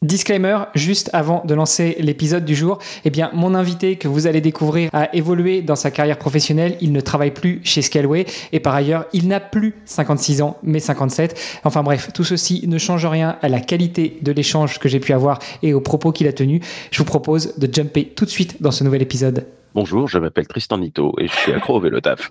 Disclaimer, juste avant de lancer l'épisode du jour, eh mon invité que vous allez découvrir a évolué dans sa carrière professionnelle. Il ne travaille plus chez Scaleway et par ailleurs, il n'a plus 56 ans, mais 57. Enfin bref, tout ceci ne change rien à la qualité de l'échange que j'ai pu avoir et aux propos qu'il a tenus. Je vous propose de jumper tout de suite dans ce nouvel épisode. Bonjour, je m'appelle Tristan Nito et je suis accro au vélo taf.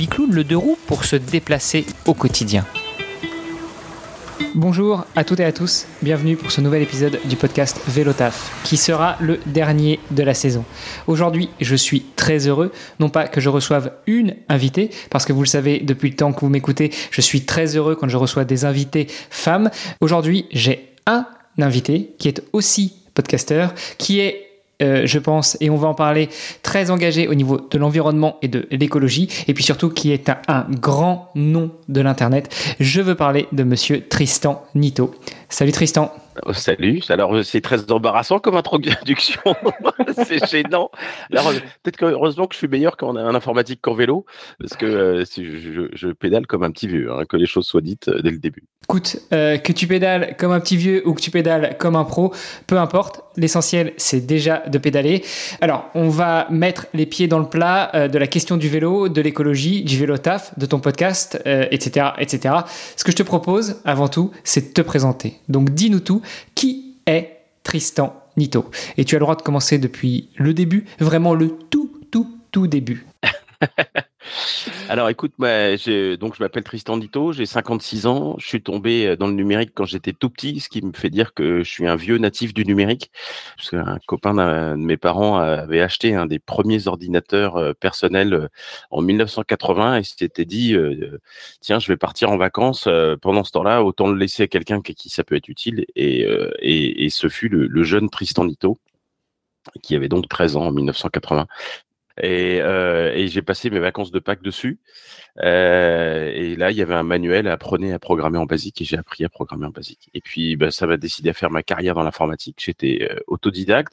bicloune, le deux roues pour se déplacer au quotidien. Bonjour à toutes et à tous, bienvenue pour ce nouvel épisode du podcast Vélotaf, qui sera le dernier de la saison. Aujourd'hui, je suis très heureux, non pas que je reçoive une invitée, parce que vous le savez depuis le temps que vous m'écoutez, je suis très heureux quand je reçois des invités femmes. Aujourd'hui, j'ai un invité qui est aussi podcasteur, qui est euh, je pense, et on va en parler, très engagé au niveau de l'environnement et de l'écologie, et puis surtout qui est un, un grand nom de l'Internet. Je veux parler de monsieur Tristan Nito. Salut Tristan. Oh, salut. Alors, c'est très embarrassant comme introduction. c'est gênant. Alors, peut-être que heureusement que je suis meilleur quand on a un informatique qu'en vélo, parce que euh, je, je, pédale comme un petit vieux, hein, que les choses soient dites euh, dès le début. Écoute, euh, que tu pédales comme un petit vieux ou que tu pédales comme un pro, peu importe. L'essentiel, c'est déjà de pédaler. Alors, on va mettre les pieds dans le plat de la question du vélo, de l'écologie, du vélo taf, de ton podcast, etc., etc. Ce que je te propose, avant tout, c'est de te présenter. Donc, dis-nous tout. Qui est Tristan Nito Et tu as le droit de commencer depuis le début, vraiment le tout, tout, tout début. Alors écoute, moi, je m'appelle Tristan Dito, j'ai 56 ans, je suis tombé euh, dans le numérique quand j'étais tout petit, ce qui me fait dire que je suis un vieux natif du numérique, parce qu'un copain de mes parents avait acheté un des premiers ordinateurs euh, personnels euh, en 1980 et s'était dit, tiens, je vais partir en vacances, pendant ce temps-là, autant le laisser à quelqu'un qui, ça peut être utile, et, et, ce fut le, le jeune Tristan Dito qui avait donc 13 ans en 1980 et, euh, et j'ai passé mes vacances de Pâques dessus. Euh, et là, il y avait un manuel, apprenez à programmer en basique, et j'ai appris à programmer en basique. Et puis, bah, ça m'a décidé à faire ma carrière dans l'informatique. J'étais euh, autodidacte.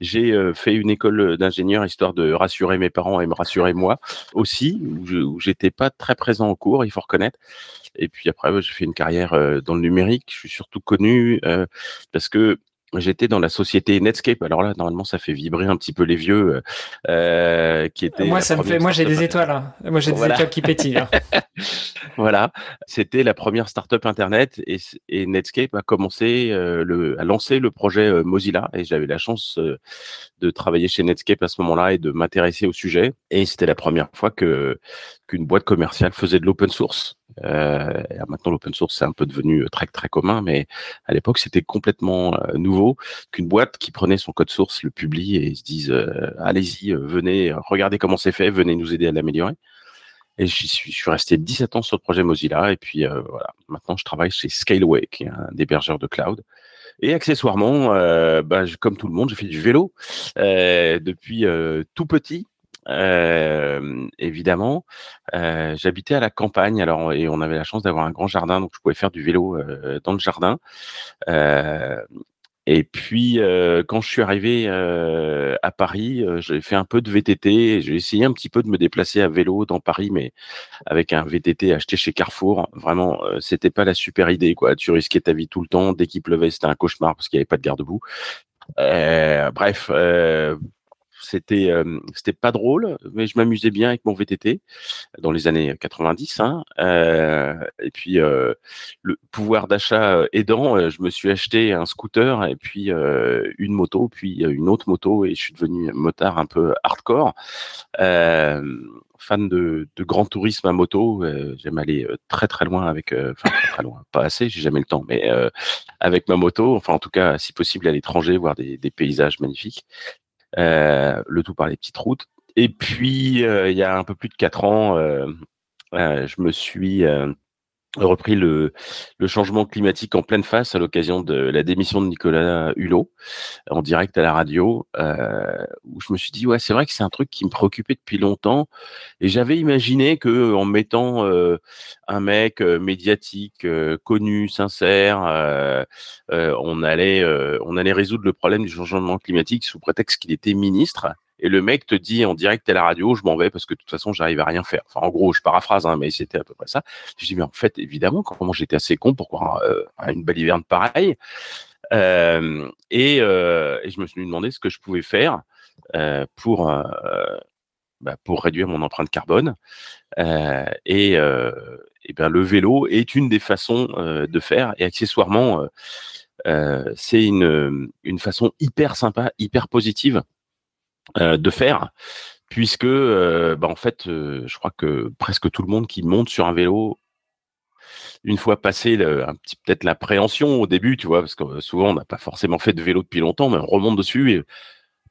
J'ai euh, fait une école d'ingénieur histoire de rassurer mes parents et me rassurer moi aussi, où j'étais pas très présent au cours, il faut reconnaître. Et puis après, j'ai fait une carrière euh, dans le numérique. Je suis surtout connu parce que J'étais dans la société Netscape. Alors là, normalement, ça fait vibrer un petit peu les vieux euh, euh qui étaient. Moi, ça me fait. Moi, j'ai des étoiles. Hein. Moi, j'ai des étoiles qui pétillent. Hein. voilà, c'était la première startup internet et, et Netscape a commencé euh, le, a lancé le projet euh, Mozilla et j'avais la chance de travailler chez Netscape à ce moment-là et de m'intéresser au sujet. Et c'était la première fois que qu'une boîte commerciale faisait de l'open source. Euh, maintenant, l'open source c'est un peu devenu très très commun, mais à l'époque, c'était complètement euh, nouveau qu'une boîte qui prenait son code source, le publie et se dise euh, allez-y, euh, venez, regardez comment c'est fait, venez nous aider à l'améliorer. Et je suis, resté 17 ans sur le projet Mozilla et puis voilà. Maintenant, je travaille chez Scaleway, qui est un hébergeur de cloud. Et accessoirement, euh, bah, comme tout le monde, j'ai fait du vélo euh, depuis euh, tout petit. Évidemment, j'habitais à la campagne, alors et on avait la chance d'avoir un grand jardin, donc je pouvais faire du vélo dans le jardin. Et puis, quand je suis arrivé à Paris, j'ai fait un peu de VTT. J'ai essayé un petit peu de me déplacer à vélo dans Paris, mais avec un VTT acheté chez Carrefour, vraiment, c'était pas la super idée. Quoi, tu risquais ta vie tout le temps. Dès qu'il pleuvait, c'était un cauchemar parce qu'il n'y avait pas de garde-boue. bref, c'était euh, c'était pas drôle, mais je m'amusais bien avec mon VTT dans les années 90. Hein, euh, et puis euh, le pouvoir d'achat aidant, je me suis acheté un scooter et puis une moto, puis une autre moto et je suis devenu motard un peu hardcore. fan de, grand tourisme à moto, j'aime aller très très loin avec, enfin pas assez, j'ai jamais le temps, mais avec ma moto, enfin en tout cas si possible à l'étranger, voir des paysages magnifiques. Euh, le tout par les petites routes. et puis, il y a un peu plus de quatre ans, je me suis repris le, le, changement climatique en pleine face à l'occasion de la démission de Nicolas Hulot en direct à la radio, euh, où je me suis dit ouais c'est vrai que c'est un truc qui me préoccupait depuis longtemps. Et j'avais imaginé que en mettant euh, un mec euh, médiatique, euh, connu, sincère, euh, on allait on allait résoudre le problème du changement climatique sous prétexte qu'il était ministre et le mec te dit en direct à la radio, je m'en vais parce que de toute façon, j'arrive à rien faire. Enfin, en gros, je paraphrase, hein, mais c'était à peu près ça. Je dis, mais en fait, évidemment, comment j'étais assez con pour croire euh, à une baliverne pareille. Euh, et, euh, et, je me suis demandé ce que je pouvais faire euh, pour, euh, bah, pour réduire mon empreinte carbone. Et, et ben, le vélo est une des façons de faire. Et accessoirement, c'est une, une façon hyper sympa, hyper positive de faire, puisque euh, bah, en fait, euh, je crois que presque tout le monde qui monte sur un vélo, une fois passé un petit peut-être l'appréhension au début, tu vois, parce que souvent on n'a pas forcément fait de vélo depuis longtemps, mais on remonte dessus et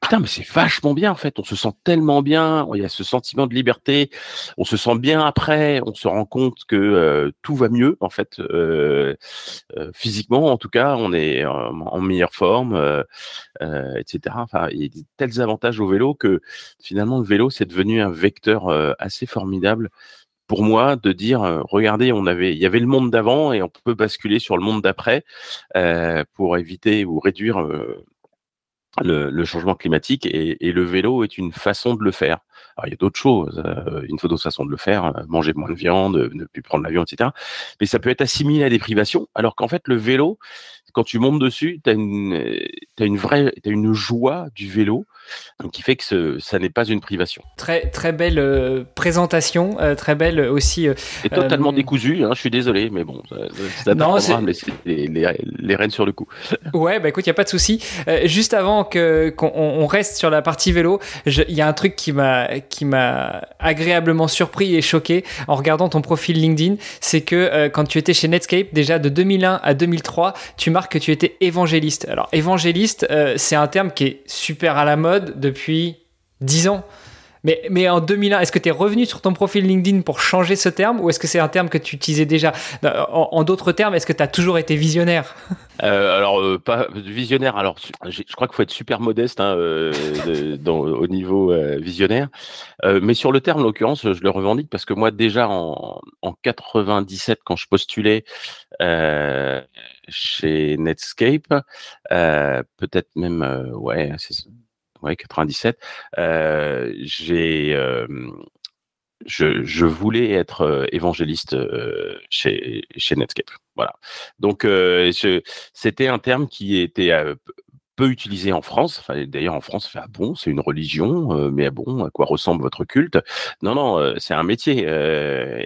putain, mais c'est vachement bien en fait. On se sent tellement bien. Il y a ce sentiment de liberté. On se sent bien après. On se rend compte que euh, tout va mieux en fait, euh, euh, physiquement en tout cas. On est en, meilleure forme, etc. Enfin, il y a tels avantages au vélo que finalement le vélo c'est devenu un vecteur assez formidable pour moi de dire regardez on avait il y avait le monde d'avant et on peut basculer sur le monde d'après pour éviter ou réduire le, changement climatique et, le vélo est une façon de le faire. Alors, il y a d'autres choses, euh, une autre façon de le faire, euh, manger moins de viande, ne plus prendre l'avion, etc. Mais ça peut être assimilé à des privations, alors qu'en fait, le vélo, quand tu montes dessus, tu as une, as une vraie, as une joie du vélo qui fait que ce, ça n'est pas une privation. Très, très belle euh, présentation, euh, très belle aussi. Euh, Et totalement décousu, hein, je suis désolé, mais bon, ça, non, c'est les, les, les, rênes sur le coup. Ouais, bah écoute, il n'y a pas de souci. juste avant que, qu'on on reste sur la partie vélo, il y a un truc qui m'a, qui m'a agréablement surpris et choqué en regardant ton profil LinkedIn, c'est que quand tu étais chez Netscape, déjà de 2001 à 2003, tu marques que tu étais évangéliste. Alors, évangéliste, c'est un terme qui est super à la mode depuis 10 ans. Mais, en 2001, est-ce que tu es revenu sur ton profil LinkedIn pour changer ce terme ou est-ce que c'est un terme que tu utilisais déjà? En, d'autres termes, est-ce que tu as toujours été visionnaire? Euh, Alors, euh, pas visionnaire. Alors, je crois qu'il faut être super modeste hein, euh, au niveau visionnaire. mais sur le terme, en l'occurrence, je le revendique parce que moi, déjà en, en 97, quand je postulais chez Netscape, peut-être même, ouais, c'est ouais, 97, euh, j'ai, je, voulais être évangéliste chez, chez Netscape. Voilà. Donc, c'était un terme qui était peu utilisé en France. D'ailleurs, en France, ah bon, c'est une religion, mais ah bon, à quoi ressemble votre culte? Non, non, c'est un métier.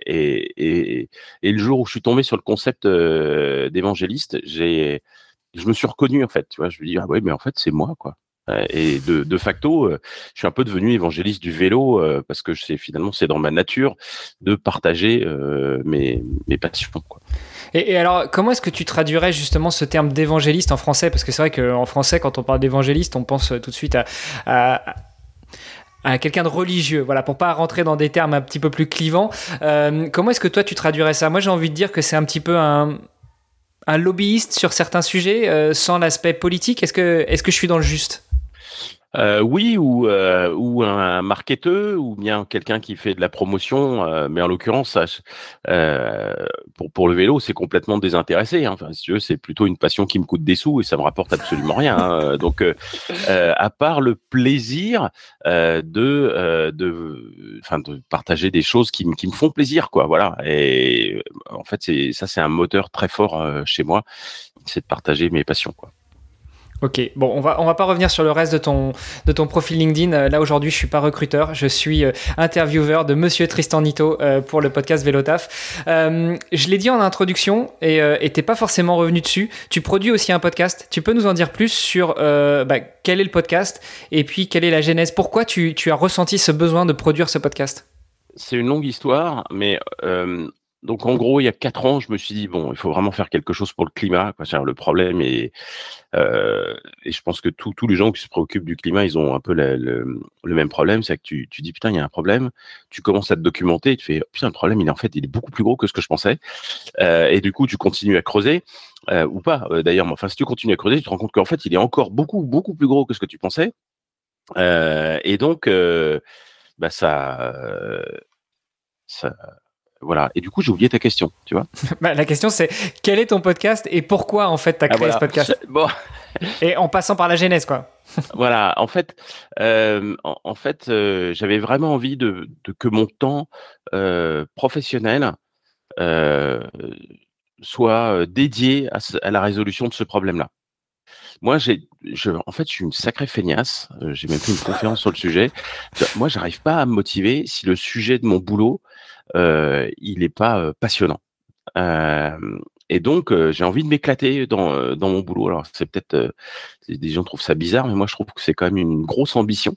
Et, et, et, le jour où je suis tombé sur le concept d'évangéliste, j'ai, je me suis reconnu en fait. Tu vois, je me dis ah ouais, mais en fait, c'est moi, quoi. Euh, et de, facto, euh, je suis un peu devenu évangéliste du vélo euh, parce que finalement c'est dans ma nature de partager mes, mes passions. Et, alors, comment est-ce que tu traduirais justement ce terme d'évangéliste en français? Parce que c'est vrai qu'en français, quand on parle d'évangéliste, on pense tout de suite à, quelqu'un de religieux, voilà, pour pas rentrer dans des termes un petit peu plus clivants. Comment est-ce que toi tu traduirais ça? Moi j'ai envie de dire que c'est un petit peu un, un lobbyiste sur certains sujets sans l'aspect politique. Est-ce que, est-ce que je suis dans le juste? Euh, oui, ou, euh, ou un marketeur, ou bien quelqu'un qui fait de la promotion. Euh, mais en l'occurrence, pour, pour le vélo, c'est complètement désintéressé. Hein. Enfin, si tu veux, c'est plutôt une passion qui me coûte des sous et ça me rapporte absolument rien. Hein. Donc, à part le plaisir de, de, enfin, de partager des choses qui, qui me font plaisir, quoi. Voilà. Et en fait, c'est ça, c'est un moteur très fort chez moi, c'est de partager mes passions, quoi. Ok, bon, on va on va pas revenir sur le reste de ton de ton profil LinkedIn. Euh, là aujourd'hui, je suis pas recruteur, je suis euh, intervieweur de Monsieur Tristan Nito euh, pour le podcast Vélotaf. je l'ai dit en introduction et tu t'es pas forcément revenu dessus. Tu produis aussi un podcast. Tu peux nous en dire plus sur bah, quel est le podcast et puis quelle est la genèse Pourquoi tu, tu as ressenti ce besoin de produire ce podcast? C'est une longue histoire, mais donc en gros, il y a quatre ans, je me suis dit bon, il faut vraiment faire quelque chose pour le climat. Le problème et, euh, et je pense que tous les gens qui se préoccupent du climat, ils ont un peu le, même problème, c'est que tu, tu dis putain, il y a un problème. Tu commences à te documenter, tu fais putain, le problème, il est en fait, il est beaucoup plus gros que ce que je pensais. Euh, et du coup, tu continues à creuser euh, ou pas. D'ailleurs, enfin, si tu continues à creuser, tu te rends compte qu'en fait, il est encore beaucoup beaucoup plus gros que ce que tu pensais. Et donc, bah ça, ça voilà. Et du coup, j'ai oublié ta question, tu vois. Bah, la question, c'est quel est ton podcast et pourquoi, en fait, tu as ah, créé ce podcast bon. Et en passant par la genèse, quoi. voilà. En fait, euh, en, fait euh, j'avais vraiment envie de, que mon temps euh, professionnel soit dédié à, la résolution de ce problème-là. Moi, j'ai, je, en fait, je suis une sacrée feignasse. J'ai même fait une conférence sur le sujet. Moi, j'arrive pas à me motiver si le sujet de mon boulot il n'est pas euh, passionnant. Euh, et donc, j'ai envie de m'éclater dans, mon boulot. Alors, c'est peut-être, des gens trouvent ça bizarre, mais moi, je trouve que c'est quand même une grosse ambition.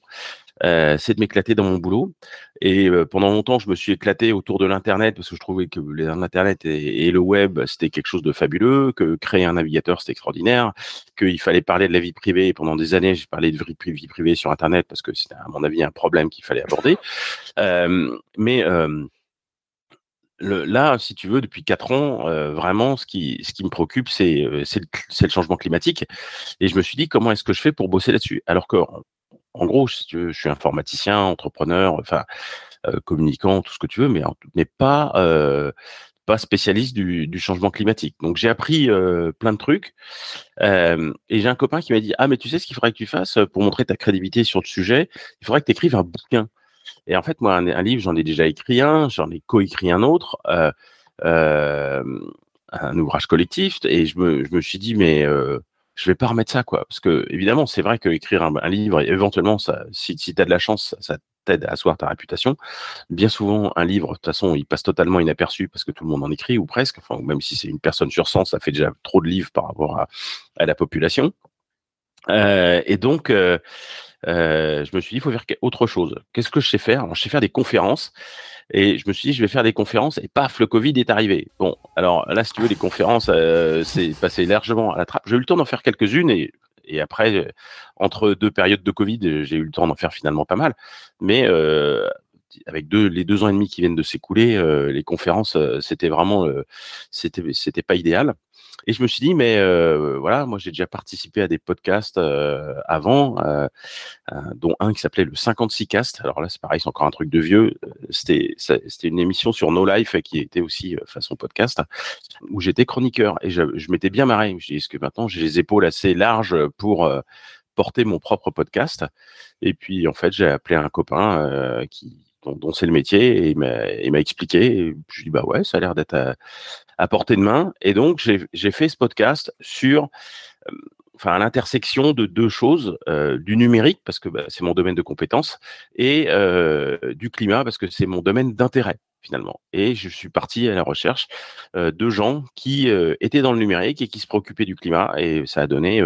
Euh, c'est de m'éclater dans mon boulot. Et pendant longtemps, je me suis éclaté autour de l'Internet parce que je trouvais que l'Internet et, le web, c'était quelque chose de fabuleux, que créer un navigateur, c'était extraordinaire, qu'il fallait parler de la vie privée. pendant des années, j'ai parlé de vie privée sur Internet parce que c'était, à mon avis, un problème qu'il fallait aborder. Euh, mais là, si tu veux, depuis quatre ans, euh, vraiment, ce qui, ce qui me préoccupe, c'est euh, le, le, changement climatique. Et je me suis dit, comment est-ce que je fais pour bosser là-dessus? Alors que, en gros, si tu veux, je suis informaticien, entrepreneur, enfin, euh, communicant, tout ce que tu veux, mais, mais pas, pas spécialiste du, du, changement climatique. Donc, j'ai appris plein de trucs. et j'ai un copain qui m'a dit, ah, mais tu sais ce qu'il faudrait que tu fasses pour montrer ta crédibilité sur le sujet? Il faudrait que tu écrives un bouquin. Et en fait, moi, un, livre, j'en ai déjà écrit un, j'en ai coécrit un autre, euh, euh, un ouvrage collectif, et je me, je me suis dit, mais euh, je vais pas remettre ça, quoi. Parce que, évidemment, c'est vrai qu'écrire un, un livre, éventuellement, si, si tu as de la chance, ça, t'aide à asseoir ta réputation. Bien souvent, un livre, de toute façon, il passe totalement inaperçu parce que tout le monde en écrit, ou presque. Enfin, même si c'est une personne sur 100, ça fait déjà trop de livres par rapport à la population. Euh, et donc, euh, euh, je me suis dit, il faut faire autre chose. Qu'est-ce que je sais faire? Je sais faire des conférences. Et je me suis dit, je vais faire des conférences. Et paf, le Covid est arrivé. Bon, alors là, si tu veux, les conférences, c'est passé largement à la trappe. J'ai eu le temps d'en faire quelques-unes. Et, et après, entre deux périodes de Covid, j'ai eu le temps d'en faire finalement pas mal. Mais avec deux, les deux ans et demi qui viennent de s'écouler, euh, les conférences, euh, c'était vraiment, euh, c'était, c'était pas idéal. Et je me suis dit, mais voilà, moi j'ai déjà participé à des podcasts avant, dont un qui s'appelait le 56 Cast. Alors là, c'est pareil, c'est encore un truc de vieux. C'était, c'était une émission sur No Life qui était aussi façon podcast, où j'étais chroniqueur et je, je m'étais bien marré. Je me suis est-ce que maintenant j'ai les épaules assez larges pour porter mon propre podcast? Et puis en fait, j'ai appelé un copain qui dont, c'est le métier, et il m'a expliqué. Et je lui dis bah ouais, ça a l'air d'être à, portée de main. Et donc j'ai fait ce podcast sur à l'intersection de deux choses, du numérique parce que bah, c'est mon domaine de compétence et du climat parce que c'est mon domaine d'intérêt finalement. Et je suis parti à la recherche de gens qui étaient dans le numérique et qui se préoccupaient du climat. Et ça a donné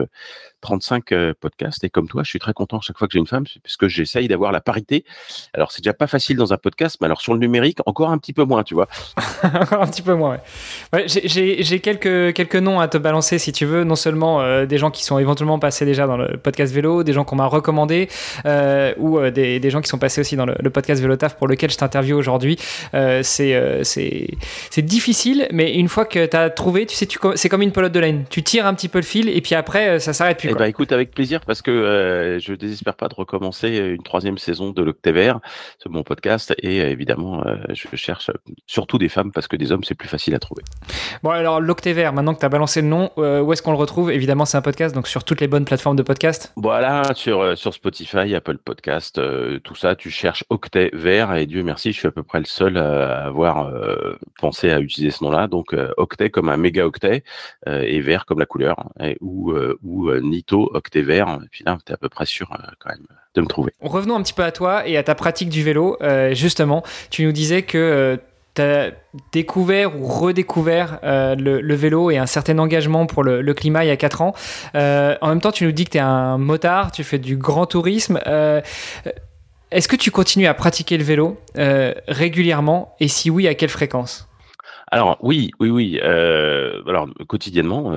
35 euh, podcasts. Et comme toi, je suis très content chaque fois que j'ai une femme, parce que j'essaye d'avoir la parité. Alors, c'est déjà pas facile dans un podcast, mais alors sur le numérique, encore un petit peu moins, tu vois. un petit peu moins, ouais. j'ai quelques, quelques noms à te balancer, si tu veux. Non seulement des gens qui sont éventuellement passés déjà dans le podcast vélo, des gens qu'on m'a recommandé, ou des, des, gens qui sont passés aussi dans le, le podcast Vélotaf pour lequel je t'interviewe aujourd'hui. Euh, euh, c'est difficile, mais une fois que tu as trouvé, tu sais, c'est comme une pelote de laine. Tu tires un petit peu le fil et puis après, euh, ça s'arrête plus. Eh ben, écoute, avec plaisir, parce que je désespère pas de recommencer une troisième saison de l'Octévert, c'est mon podcast, et évidemment, je cherche surtout des femmes parce que des hommes, c'est plus facile à trouver. Bon, alors l'Octévert, maintenant que tu as balancé le nom, où est-ce qu'on le retrouve? Évidemment, c'est un podcast, donc sur toutes les bonnes plateformes de podcast. Voilà, sur, sur Spotify, Apple Podcast, tout ça, tu cherches Octet Vert, et Dieu merci, je suis à peu près le seul avoir euh, pensé à utiliser ce nom-là. Donc euh, octet comme un méga octet euh, et vert comme la couleur, ou, ou Octet vert. Et puis là, tu es à peu près sûr quand même de me trouver. Revenons un petit peu à toi et à ta pratique du vélo. justement, tu nous disais que tu as découvert ou redécouvert le, vélo et un certain engagement pour le, climat il y a 4 ans. en même temps, tu nous dis que tu es un motard, tu fais du grand tourisme. Est-ce que tu continues à pratiquer le vélo euh, régulièrement et si oui, à quelle fréquence? Alors oui, oui, oui. alors quotidiennement,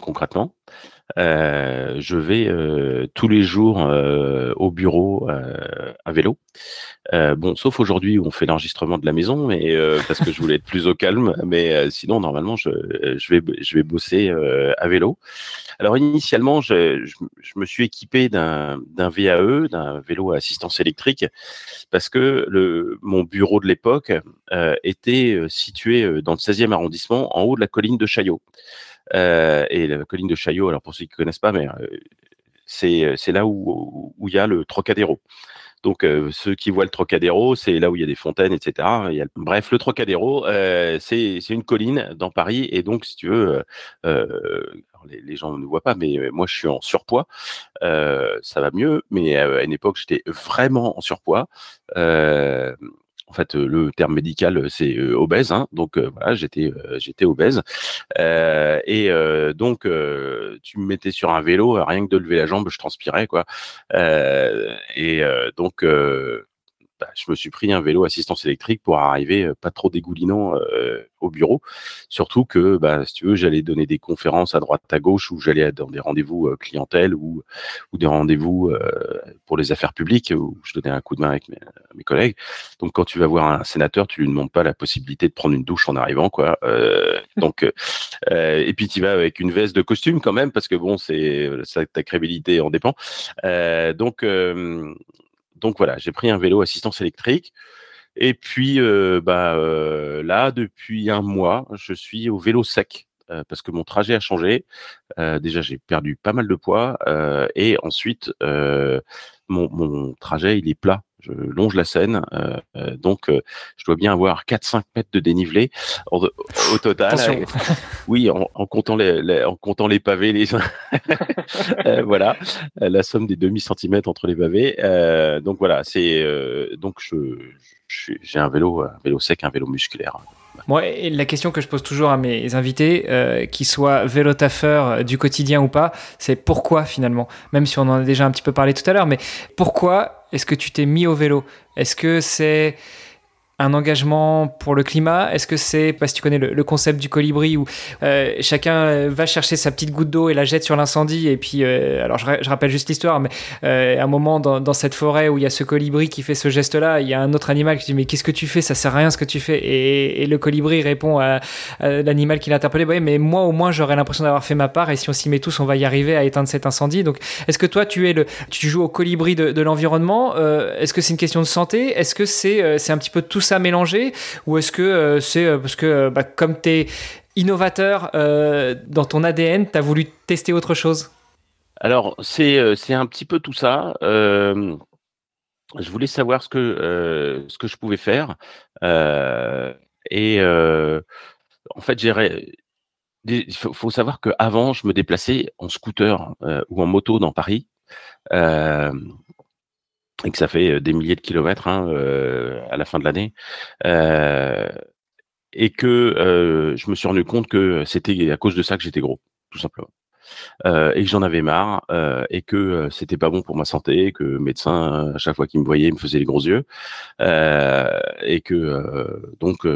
concrètement, je vais tous les jours au bureau à vélo. bon, sauf aujourd'hui où on fait l'enregistrement de la maison, mais parce que je voulais être plus au calme. Mais sinon, normalement, je, je, vais je vais bosser à vélo. Alors initialement, je, je, me suis équipé d'un VAE, d'un vélo à assistance électrique, parce que le, mon bureau de l'époque était situé dans le 16e arrondissement, en haut de la colline de Chaillot. Euh, et la colline de Chaillot, alors pour ceux qui ne connaissent pas, mais euh, c'est là où il y a le Trocadéro. Donc euh, ceux qui voient le Trocadéro, c'est là où il y a des fontaines, etc. Bref, le Trocadéro, euh, c'est une colline dans Paris, et donc si tu veux, euh, les, les, gens ne voient pas, mais moi je suis en surpoids, ça va mieux, mais à une époque j'étais vraiment en surpoids. En fait, le terme médical, c'est obèse. Hein, donc voilà, j'étais j'étais obèse. et donc, tu me mettais sur un vélo, rien que de lever la jambe, je transpirais quoi. et donc, bah, je me suis pris un vélo assistance électrique pour arriver euh, pas trop dégoulinant euh, au bureau. Surtout que, bah, si tu veux, j'allais donner des conférences à droite, à gauche, ou j'allais dans des rendez-vous euh, clientèle ou, ou des rendez-vous pour les affaires publiques, où je donnais un coup de main avec mes, mes, collègues. Donc, quand tu vas voir un sénateur, tu lui demandes pas la possibilité de prendre une douche en arrivant, quoi. donc, et puis tu vas avec une veste de costume quand même, parce que bon, c'est ta crédibilité en dépend. donc donc voilà, j'ai pris un vélo assistance électrique. Et puis euh, bah, euh, là, depuis un mois, je suis au vélo sec euh, parce que mon trajet a changé. déjà, j'ai perdu pas mal de poids et ensuite, mon, mon, trajet il est plat je longe la Seine, euh, euh, donc euh, je dois bien avoir 4-5 mètres de dénivelé au, total. oui, en, comptant les, en comptant les pavés, les voilà, la somme des demi centimètres entre les pavés. donc voilà, c'est donc je j'ai un vélo, un vélo sec, un vélo musculaire. Moi, la question que je pose toujours à mes invités, euh, qu'ils soient vélotaffeurs du quotidien ou pas, c'est pourquoi finalement? Même si on en a déjà un petit peu parlé tout à l'heure, mais pourquoi est-ce que tu t'es mis au vélo? Est-ce que c'est un engagement pour le climat? Est-ce que c'est, parce que tu connais le, concept du colibri où euh, chacun euh, va chercher sa petite goutte d'eau et la jette sur l'incendie et puis, euh, alors je, rappelle juste l'histoire, mais à un moment dans, cette forêt où il y a ce colibri qui fait ce geste-là, il y a un autre animal qui dit mais qu'est-ce que tu fais? Ça sert à rien ce que tu fais. Et, le colibri répond à, l'animal qui l'a interpellé, bah mais moi au moins j'aurais l'impression d'avoir fait ma part et si on s'y met tous, on va y arriver à éteindre cet incendie. Donc est-ce que toi tu es le, tu joues au colibri de, l'environnement? Est-ce que c'est une question de santé? Est-ce que c'est c'est un petit peu tout ça mélanger Ou est-ce que euh, c'est euh, parce que euh, bah, comme tu es innovateur dans ton ADN, tu as voulu tester autre chose? Alors, c'est un petit peu tout ça. je voulais savoir ce que, ce que je pouvais faire. et en fait, il faut, savoir qu'avant, je me déplaçais en scooter ou en moto dans Paris et que ça fait des milliers de kilomètres hein, à la fin de l'année. et que je me suis rendu compte que c'était à cause de ça que j'étais gros, tout simplement. Euh, et que j'en avais marre euh, et que c'était pas bon pour ma santé, que le médecin à chaque fois qu'il me voyait me faisait les gros yeux et que donc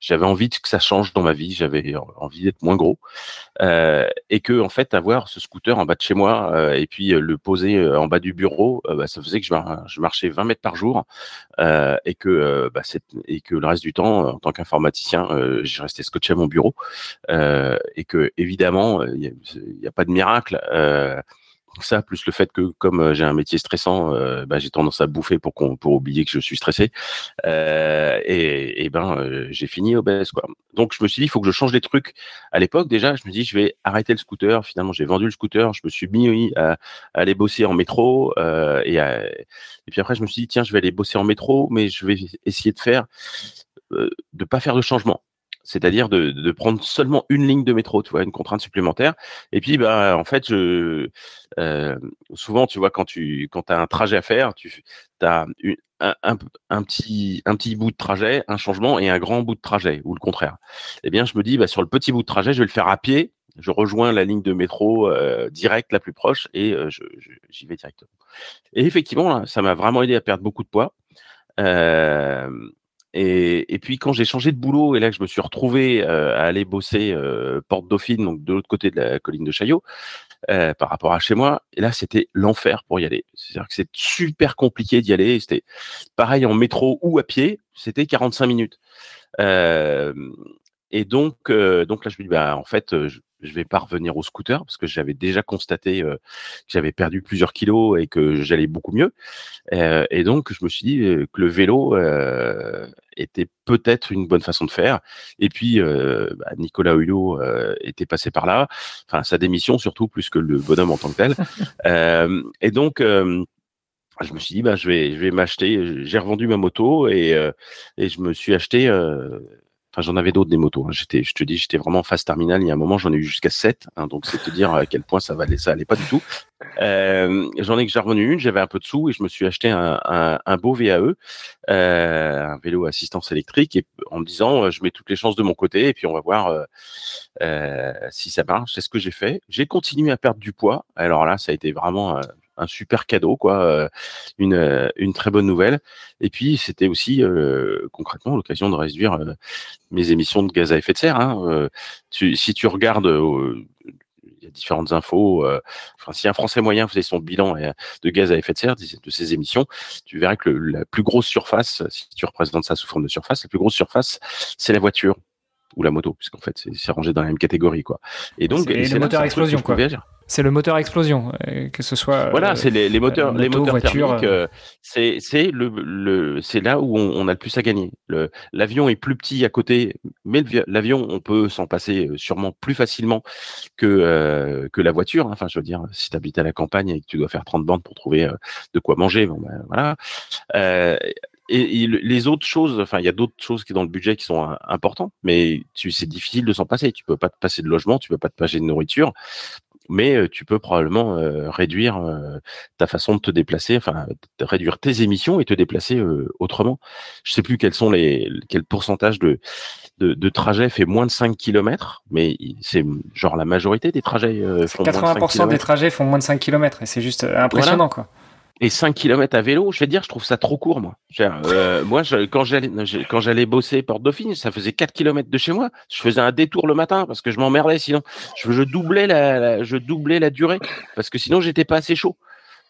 j'avais envie que ça change dans ma vie, j'avais envie d'être moins gros, euh, et que en fait avoir ce scooter en bas de chez moi euh, et puis euh, le poser euh, en bas du bureau, euh, bah, ça faisait que je, marchais 20 mètres par jour et que bah, et que le reste du temps, en tant qu'informaticien, j'ai resté scotché à mon bureau et que évidemment il n'y a, a, pas de miracle ça, plus le fait que comme euh, j'ai un métier stressant, euh, bah, j'ai tendance à bouffer pour pour oublier que je suis stressé. Euh, et, et, ben j'ai fini obèse quoi. Donc je me suis dit il faut que je change des trucs. À l'époque déjà, je me dis je vais arrêter le scooter. Finalement j'ai vendu le scooter. Je me suis mis à, aller bosser en métro et, et puis après je me suis dit tiens je vais aller bosser en métro, mais je vais essayer de faire de pas faire de changement c'est-à-dire de, prendre seulement une ligne de métro, tu vois, une contrainte supplémentaire. Et puis, bah, en fait, je, euh, souvent, tu vois, quand tu quand as un trajet à faire, tu as un, un, petit, un petit bout de trajet, un changement et un grand bout de trajet, ou le contraire. Eh bien, je me dis, bah, sur le petit bout de trajet, je vais le faire à pied. Je rejoins la ligne de métro euh, directe la plus proche et euh, j'y vais directement. Et effectivement, ça m'a vraiment aidé à perdre beaucoup de poids. Euh, et, puis quand j'ai changé de boulot et là que je me suis retrouvé à aller bosser Porte Dauphine, donc de l'autre côté de la colline de Chaillot, par rapport à chez moi, et là c'était l'enfer pour y aller. C'est-à-dire que c'est super compliqué d'y aller. C'était pareil en métro ou à pied, c'était 45 minutes. et donc, donc là je me dis bah en fait vais pas revenir au scooter parce que j'avais déjà constaté que j'avais perdu plusieurs kilos et que j'allais beaucoup mieux. et donc, je me suis dit que le vélo était peut-être une bonne façon de faire. Et puis, bah, Nicolas Hulot était passé par là. Enfin, sa démission surtout, plus que le bonhomme en tant que tel. et donc, je me suis dit, bah, je vais, je vais m'acheter. J'ai revendu ma moto et, et je me suis acheté j'en avais d'autres des motos. Hein. J'étais, je te dis, j'étais vraiment phase terminale. Il y a un moment, j'en ai eu jusqu'à 7. Hein, donc, c'est te dire à quel point ça valait, ça allait pas du tout. Euh, j'en ai que j'ai revenu une. J'avais un peu de sous et je me suis acheté un, beau VAE, euh, un vélo assistance électrique, et en me disant, euh, je mets toutes les chances de mon côté et puis on va voir euh, si ça marche. C'est ce que j'ai fait. J'ai continué à perdre du poids. Alors là, ça a été vraiment un super cadeau, quoi, euh, une, euh, une très bonne nouvelle. Et puis c'était aussi euh, concrètement l'occasion de réduire mes émissions de gaz à effet de serre. Hein. si tu regardes il y a différentes infos. enfin, si un Français moyen faisait son bilan de gaz à effet de serre de ses émissions, tu verrais que la plus grosse surface, si tu représentes ça sous forme de surface, la plus grosse surface, c'est la voiture ou la moto, puisqu'en fait, c'est rangé dans la même catégorie, quoi. Et donc, c'est le moteur explosion, quoi. C'est le moteur explosion, euh, que ce soit. Voilà, c'est les, les, moteurs, les moteurs voiture, thermiques. Euh, c'est c'est le, le c'est là où on, on, a le plus à gagner. L'avion est plus petit à côté, mais l'avion, on peut s'en passer euh, sûrement plus facilement que que la voiture. Hein. Enfin, je veux dire, si tu habites à la campagne et que tu dois faire 30 bandes pour trouver de quoi manger, bon ben voilà. Et, les autres choses, enfin, il y a d'autres choses qui dans le budget qui sont importantes, mais c'est difficile de s'en passer. Tu peux pas te passer de logement, tu peux pas te passer de nourriture mais tu peux probablement réduire ta façon de te déplacer, enfin réduire tes émissions et te déplacer autrement. Je sais plus quels sont les quel pourcentage de de, de trajets fait moins de 5 km, mais c'est genre la majorité des trajets font 80% des trajets font moins de 5 km et c'est juste impressionnant quoi. Et 5 km à vélo, je vais dire, je trouve ça trop court, moi. Euh, moi, je, quand j'allais bosser Porte Dauphine, ça faisait 4 km de chez moi. Je faisais un détour le matin parce que je m'emmerdais sinon. Je, je doublais la, je doublais la durée parce que sinon j'étais pas assez chaud.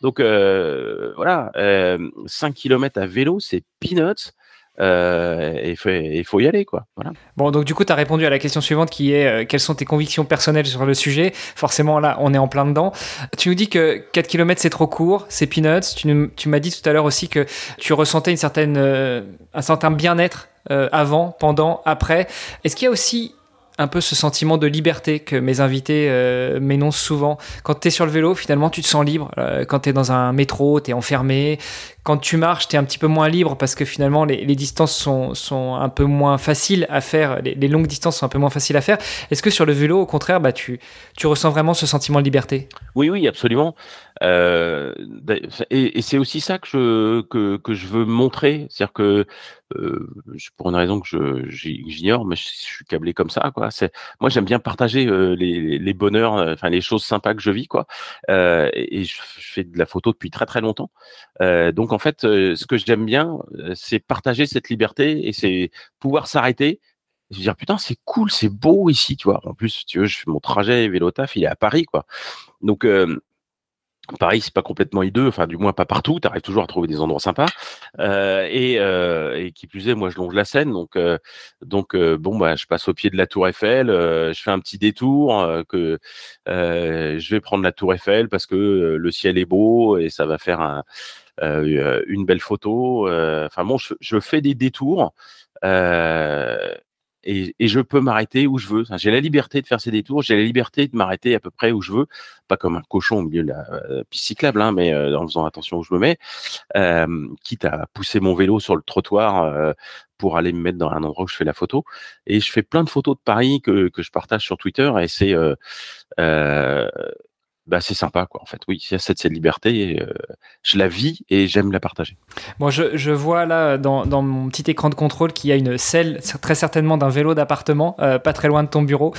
Donc euh, voilà, euh, 5 km à vélo, c'est peanuts. Euh, il faut y aller quoi. Voilà. Bon donc du coup tu as répondu à la question suivante qui est euh, quelles sont tes convictions personnelles sur le sujet? Forcément là on est en plein dedans. Tu nous dis que 4 km c'est trop court, c'est peanuts. Tu, tu m'as dit tout à l'heure aussi que tu ressentais une certaine, euh, un certain bien-être avant, pendant, après. Est-ce qu'il y a aussi un peu ce sentiment de liberté que mes invités euh, m'énoncent souvent. Quand tu es sur le vélo, finalement, tu te sens libre. Euh, quand tu es dans un métro, tu es enfermé. Quand tu marches, tu es un petit peu moins libre parce que finalement, les, distances sont, sont, un peu moins faciles à faire. Les, longues distances sont un peu moins faciles à faire. Est-ce que sur le vélo, au contraire, bah, tu, tu ressens vraiment ce sentiment de liberté? Oui, oui, absolument. Euh, et, c'est aussi ça que je, que, que je veux montrer. C'est-à-dire que, euh, pour une raison que j'ignore, mais je, suis câblé comme ça. Quoi. Moi, j'aime bien partager euh, les, les, bonheurs, euh, enfin les choses sympas que je vis. Quoi. Euh, et, je, fais de la photo depuis très très longtemps. donc, en fait, ce que j'aime bien, c'est partager cette liberté et c'est pouvoir s'arrêter je veux dire putain c'est cool c'est beau ici tu vois en plus tu veux je fais mon trajet vélo taf il est à Paris quoi donc euh, Paris, c'est pas complètement hideux, enfin du moins pas partout. Tu arrives toujours à trouver des endroits sympas. Euh, et, euh, et, qui plus est, moi je longe la Seine, donc euh, donc euh, bon bah je passe au pied de la Tour Eiffel, je fais un petit détour, que je vais prendre la Tour Eiffel parce que le ciel est beau et ça va faire un, une belle photo. Enfin bon, je, fais des détours. Et, et, je peux m'arrêter où je veux. J'ai la liberté de faire ces détours, j'ai la liberté de m'arrêter à peu près où je veux, pas comme un cochon au milieu de la euh, piste cyclable, hein, mais euh, en faisant attention où je me mets, euh, quitte à pousser mon vélo sur le trottoir euh, pour aller me mettre dans un endroit où je fais la photo. Et je fais plein de photos de Paris que, que je partage sur Twitter et c'est bah, c'est sympa, quoi. En fait, oui, il y a cette, liberté, euh, je la vis et j'aime la partager. Bon, je, vois là dans, dans, mon petit écran de contrôle qu'il y a une selle, très certainement d'un vélo d'appartement, euh, pas très loin de ton bureau.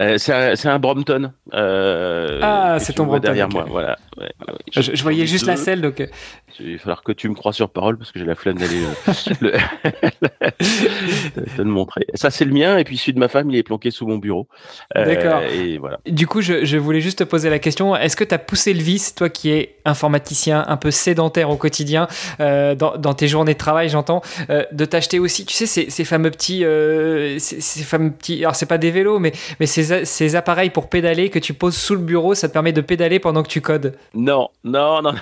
Euh, c'est un, Brompton. Euh, ah, c'est ton Brompton. Derrière moi, voilà. je, voyais juste la selle, donc. Euh. Il va falloir que tu me crois sur parole parce que j'ai la flemme d'aller le... te le montrer. Ça, c'est le mien, et puis celui de ma femme, il est planqué sous mon bureau. D'accord. et voilà. Du coup, je, voulais juste te poser la question est-ce que tu as poussé le vice, toi qui es informaticien, un peu sédentaire au quotidien, dans, tes journées de travail, j'entends, de t'acheter aussi, tu sais, ces, ces fameux petits. ces, ces fameux petits. Alors, c'est pas des vélos, mais, mais ces ces, appareils pour pédaler que tu poses sous le bureau, ça te permet de pédaler pendant que tu codes Non, non, non.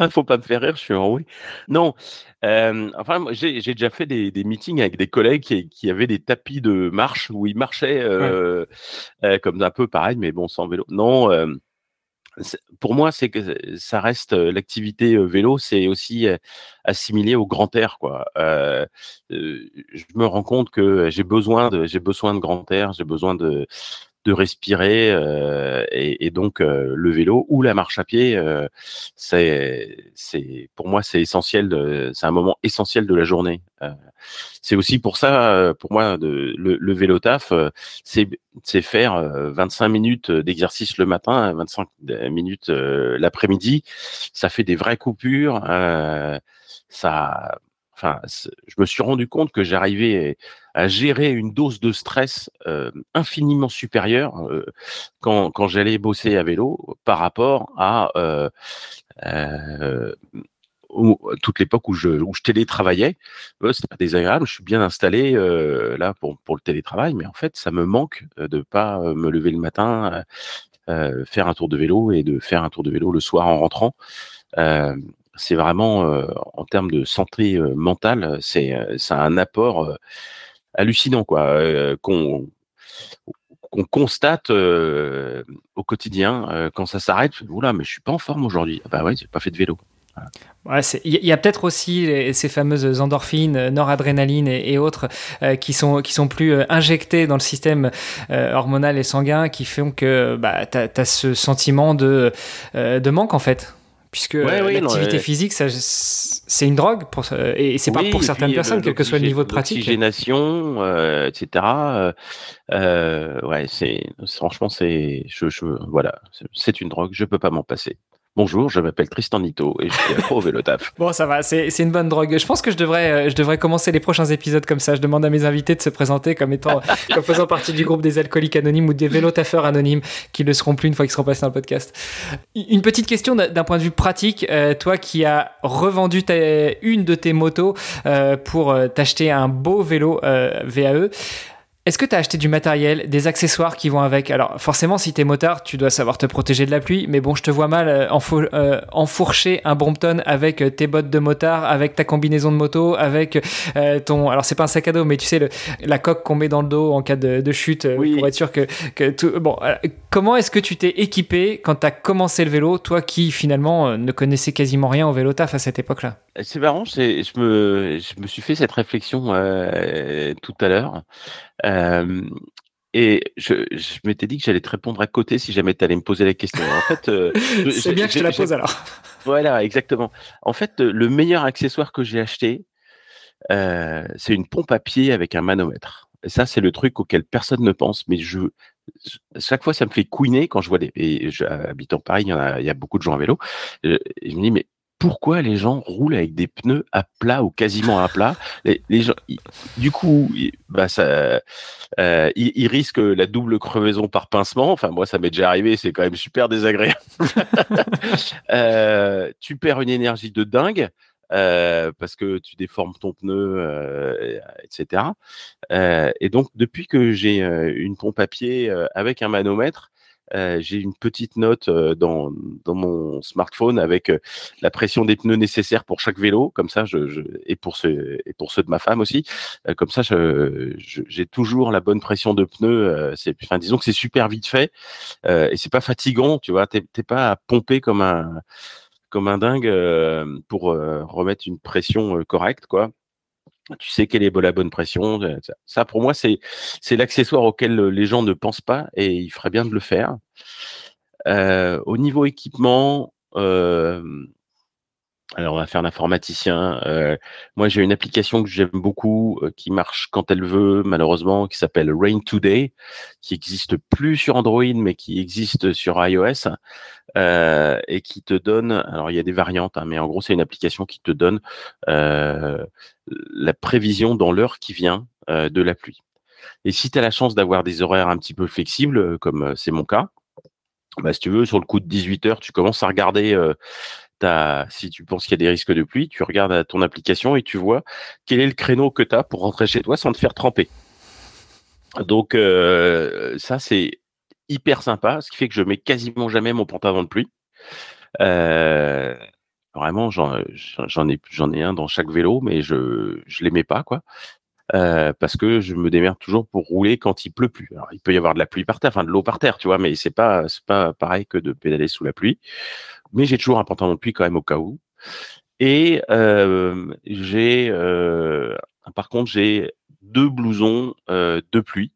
Il faut pas me faire rire, je suis en oui. Non, euh, enfin, j'ai déjà fait des, meetings avec des collègues qui, avaient des tapis de marche où ils marchaient euh, euh, comme un peu pareil, mais bon, sans vélo. Non, pour moi, c'est que ça reste l'activité vélo, c'est aussi assimilé au grand air, quoi. je me rends compte que j'ai besoin de, j'ai besoin de grand air, j'ai besoin de, de respirer et, donc le vélo ou la marche à pied, c'est, c'est, pour moi, c'est essentiel, c'est un moment essentiel de la journée c'est aussi pour ça, euh, pour moi, de, le, le vélo taf, euh, c'est faire 25 euh, minutes d'exercice le matin, 25 minutes l'après-midi. Ça fait des vraies coupures. ça, je me suis rendu compte que j'arrivais à gérer une dose de stress infiniment supérieure quand, quand j'allais bosser à vélo par rapport à toute l'époque où je, télétravaillais, euh, c'était pas désagréable. Je suis bien installé euh, là pour, pour le télétravail, mais en fait, ça me manque euh, de pas euh, me lever le matin, euh, faire un tour de vélo et de faire un tour de vélo le soir en rentrant. C'est vraiment en termes de santé mentale, c'est c'est un apport hallucinant quoi qu'on constate au quotidien quand ça s'arrête. Oula, mais je suis pas en forme aujourd'hui. Ah bah ouais, j'ai pas fait de vélo. Il y a peut-être aussi ces fameuses endorphines, euh, noradrénaline et, autres euh, qui, sont, qui sont plus euh, injectées dans le système hormonal et sanguin qui font que bah, tu as, ce sentiment de, de manque en fait. Puisque l'activité physique, c'est une drogue pour, et c'est pas pour certaines personnes, quel que soit le niveau de pratique. L'oxygénation, etc. ouais, c'est franchement, c'est je, je, voilà, c'est une drogue, je peux pas m'en passer. Bonjour, je m'appelle Tristan Nito et je suis accro au vélo taf. Bon, ça va, c'est une bonne drogue. Je pense que je devrais, euh, je devrais commencer les prochains épisodes comme ça. Je demande à mes invités de se présenter comme étant, comme faisant partie du groupe des alcooliques anonymes ou des vélotaffeurs anonymes qui le seront plus une fois qu'ils seront passés dans le podcast. Une petite question d'un point de vue pratique. Euh, toi qui as revendu une de tes motos euh, pour t'acheter un beau vélo VAE, est-ce que tu as acheté du matériel, des accessoires qui vont avec? Alors forcément, si tu es motard, tu dois savoir te protéger de la pluie, mais bon, je te vois mal euh, euh, enfourcher un Brompton avec euh, tes bottes de motard, avec ta combinaison de moto, avec ton... Alors c'est pas un sac à dos, mais tu sais, la coque qu'on met dans le dos en cas de, chute pour être sûr que, que tout... Bon, comment est-ce que tu t'es équipé quand tu as commencé le vélo, toi qui finalement ne connaissais quasiment rien au vélo taf à cette époque-là? C'est marrant, je me, je me suis fait cette réflexion tout à l'heure. Euh, et je, je m'étais dit que j'allais te répondre à côté si jamais tu allais me poser la question. En fait, euh, c'est bien que je te la pose alors. Voilà, exactement. En fait, le meilleur accessoire que j'ai acheté, euh, c'est une pompe à pied avec un manomètre. Et ça, c'est le truc auquel personne ne pense, mais je, chaque fois, ça me fait couiner quand je vois des. Et j'habite en Paris, il y, a, il y a beaucoup de gens à vélo. Et je me dis, mais pourquoi les gens roulent avec des pneus à plat ou quasiment à plat? Les, gens, Du coup, bah euh, ils, risquent la double crevaison par pincement. Enfin, moi, ça m'est déjà arrivé, c'est quand même super désagréable. euh, tu perds une énergie de dingue. Euh, parce que tu déformes ton pneu, etc. Et donc, depuis que j'ai une pompe à pied avec un manomètre, euh, j'ai une petite note euh, dans, dans mon smartphone avec euh, la pression des pneus nécessaires pour chaque vélo, comme ça, je, je et pour ceux et pour ceux de ma femme aussi, comme ça, j'ai toujours la bonne pression de pneus. c'est, enfin, disons que c'est super vite fait et c'est pas fatigant, tu vois. T'es, pas à pomper comme un comme un dingue pour remettre une pression correcte, quoi tu sais quelle est la bonne pression. Euh, ça, pour moi, c'est l'accessoire auquel euh, les gens ne pensent pas et il ferait bien de le faire. Euh, au niveau équipement, alors, on va faire l'informaticien. Euh, moi, j'ai une application que j'aime beaucoup, euh, qui marche quand elle veut, malheureusement, qui s'appelle Rain Today, qui existe plus sur Android, mais qui existe sur iOS, euh, et qui te donne. Alors, il y a des variantes, hein, mais en gros, c'est une application qui te donne la prévision dans l'heure qui vient de la pluie. Et si tu as la chance d'avoir des horaires un petit peu flexibles, comme c'est mon cas, bah, si tu veux, sur le coup de 18 heures, tu commences à regarder si tu penses qu'il y a des risques de pluie, tu regardes ton application et tu vois quel est le créneau que tu as pour rentrer chez toi sans te faire tremper. Donc euh, ça c'est hyper sympa, ce qui fait que je mets quasiment jamais mon pantalon de pluie. Euh, vraiment, j'en ai, un dans chaque vélo, mais je je les mets pas quoi. Euh, parce que je me démerde toujours pour rouler quand il pleut plus. Alors, il peut y avoir de la pluie par terre, enfin de l'eau par terre, tu vois, mais c'est pas pas pareil que de pédaler sous la pluie mais j'ai toujours un pantalon de pluie quand même au cas où. Et euh, j'ai, euh, par contre, j'ai deux blousons euh, de pluie,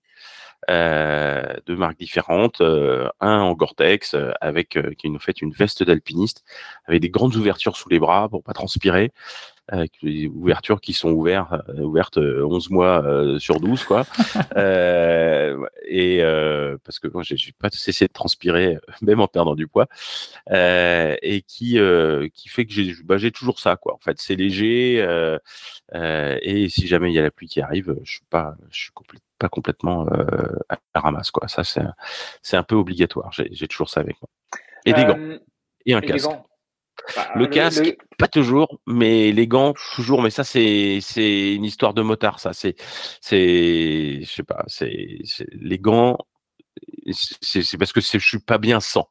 de marques différentes, un en Gore-Tex avec qui nous fait une veste d'alpiniste avec des grandes ouvertures sous les bras pour pas transpirer, avec des ouvertures qui sont ouvertes, euh, ouvertes 11 euh, mois euh, sur 12, quoi. et parce que moi, j'ai pas cessé de transpirer, même en perdant du poids, et qui qui fait que j'ai bah, toujours ça, quoi. En fait, c'est léger, et si jamais il y a la pluie qui arrive, je suis pas, je suis pas complètement à la ramasse, quoi. Ça, c'est c'est un peu obligatoire. J'ai toujours ça avec moi. Et des gants. Et un casque. Bah, le, casque, pas toujours, mais les gants, toujours. Mais ça, c'est c'est une histoire de motard. Ça, c'est c'est je sais pas. C'est les gants. C'est parce que je suis pas bien sans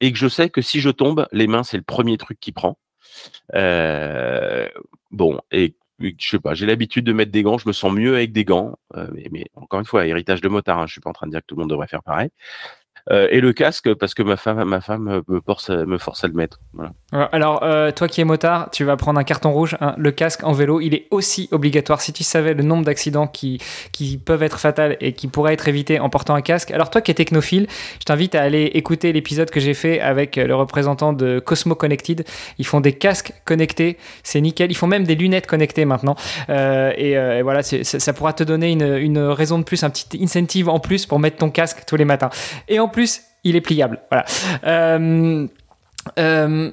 et que je sais que si je tombe, les mains, c'est le premier truc qui prend. Euh, bon, et je sais pas, j'ai l'habitude de mettre des gants, je me sens mieux avec des gants, euh, mais, encore une fois, héritage de motard, hein, je suis pas en train de dire que tout le monde devrait faire pareil. Euh, et le casque parce que ma femme, me force, à le mettre. Alors, euh, toi qui es motard, tu vas prendre un carton rouge. Le casque en vélo, il est aussi obligatoire. Si tu savais le nombre d'accidents qui, peuvent être fatals et qui pourraient être évités en portant un casque. Alors, toi qui es technophile, je t'invite à aller écouter l'épisode que j'ai fait avec le représentant de Cosmo Connected. Ils font des casques connectés, c'est nickel. Ils font même des lunettes connectées maintenant. Euh, et, voilà, ça pourra te donner une, raison de plus, un petit incentive en plus pour mettre ton casque tous les matins. Et il est pliable. Voilà. Euh, euh,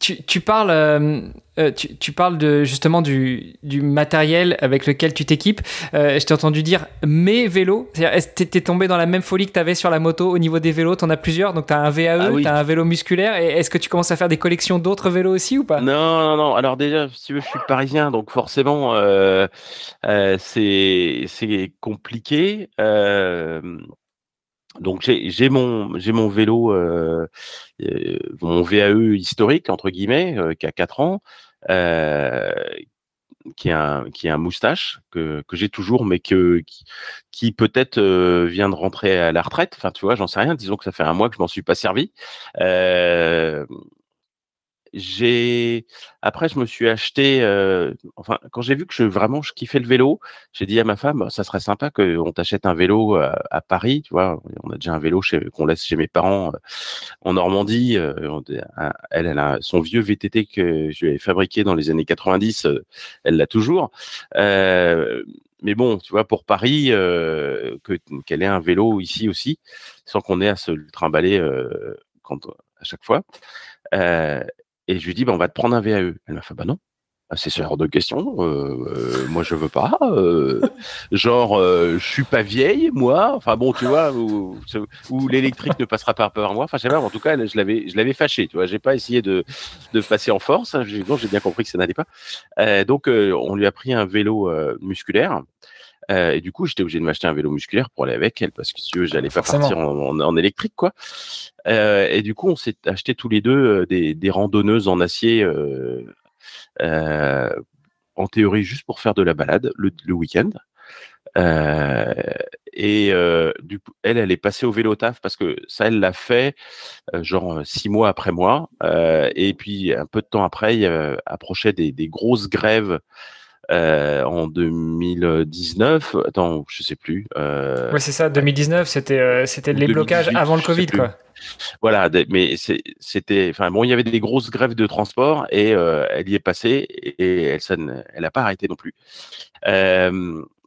tu, parles, euh, tu, parles de, justement du, matériel avec lequel tu t'équipes. je t'ai entendu dire mes vélos. Est-ce que tu es tombé dans la même folie que tu avais sur la moto au niveau des vélos? Tu en as plusieurs, donc tu as un VAE, ah tu as un vélo musculaire. Et est-ce que tu commences à faire des collections d'autres vélos aussi ou pas? Non, non, non. Alors déjà, si tu veux, je suis parisien, donc forcément, c'est compliqué. Donc j'ai mon j'ai mon vélo euh, euh, mon VAE historique entre guillemets euh, qui a 4 ans qui est un qui un moustache que, que j'ai toujours mais que qui, qui peut-être vient de rentrer à la retraite. Enfin tu vois j'en sais rien. Disons que ça fait un mois que je m'en suis pas servi j'ai après je me suis acheté euh, enfin quand j'ai vu que je vraiment je kiffais le vélo, j'ai dit à ma femme ça serait sympa qu'on t'achète un vélo à, à, Paris, tu vois, on a déjà un vélo qu'on laisse chez mes parents euh, en Normandie, euh, elle elle a son vieux VTT que je lui ai fabriqué dans les années 90, elle l'a toujours. mais bon, tu vois, pour Paris, que qu'elle ait un vélo ici aussi, sans qu'on ait à se le trimballer quand, à chaque fois. Et je lui dis, bah, on va te prendre un VAE. Elle m'a fait, bah non. Ah, c'est ce genre de question. Euh, euh, moi, je veux pas. Euh, genre, je suis pas vieille, moi. Enfin bon, tu vois, où, l'électrique ne passera pas par moi. Enfin, je sais pas. En tout cas, je l'avais, je l'avais fâché. Tu vois, j'ai pas essayé de, de passer en force. Non, j'ai bien compris que ça n'allait pas. donc, on lui a pris un vélo musculaire. Et du coup, j'étais obligé de m'acheter un vélo musculaire pour aller avec elle parce que si tu veux, j'allais pas partir en, en, électrique, quoi. Euh, et du coup, on s'est acheté tous les deux euh, des, des randonneuses en acier, euh, euh, en théorie juste pour faire de la balade le, le week-end. Euh, et du coup, elle, elle est passée au vélo taf parce que ça, elle l'a fait genre six mois après moi. et puis un peu de temps après, il approchait des, des grosses grèves en 2019. Attends, je sais plus. oui, c'est ça. 2019, c'était c'était les blocages avant le Covid, quoi. Voilà, mais c'était, enfin bon, il y avait des grosses grèves de transport et elle y est passée et elle, elle n'a pas arrêté non plus.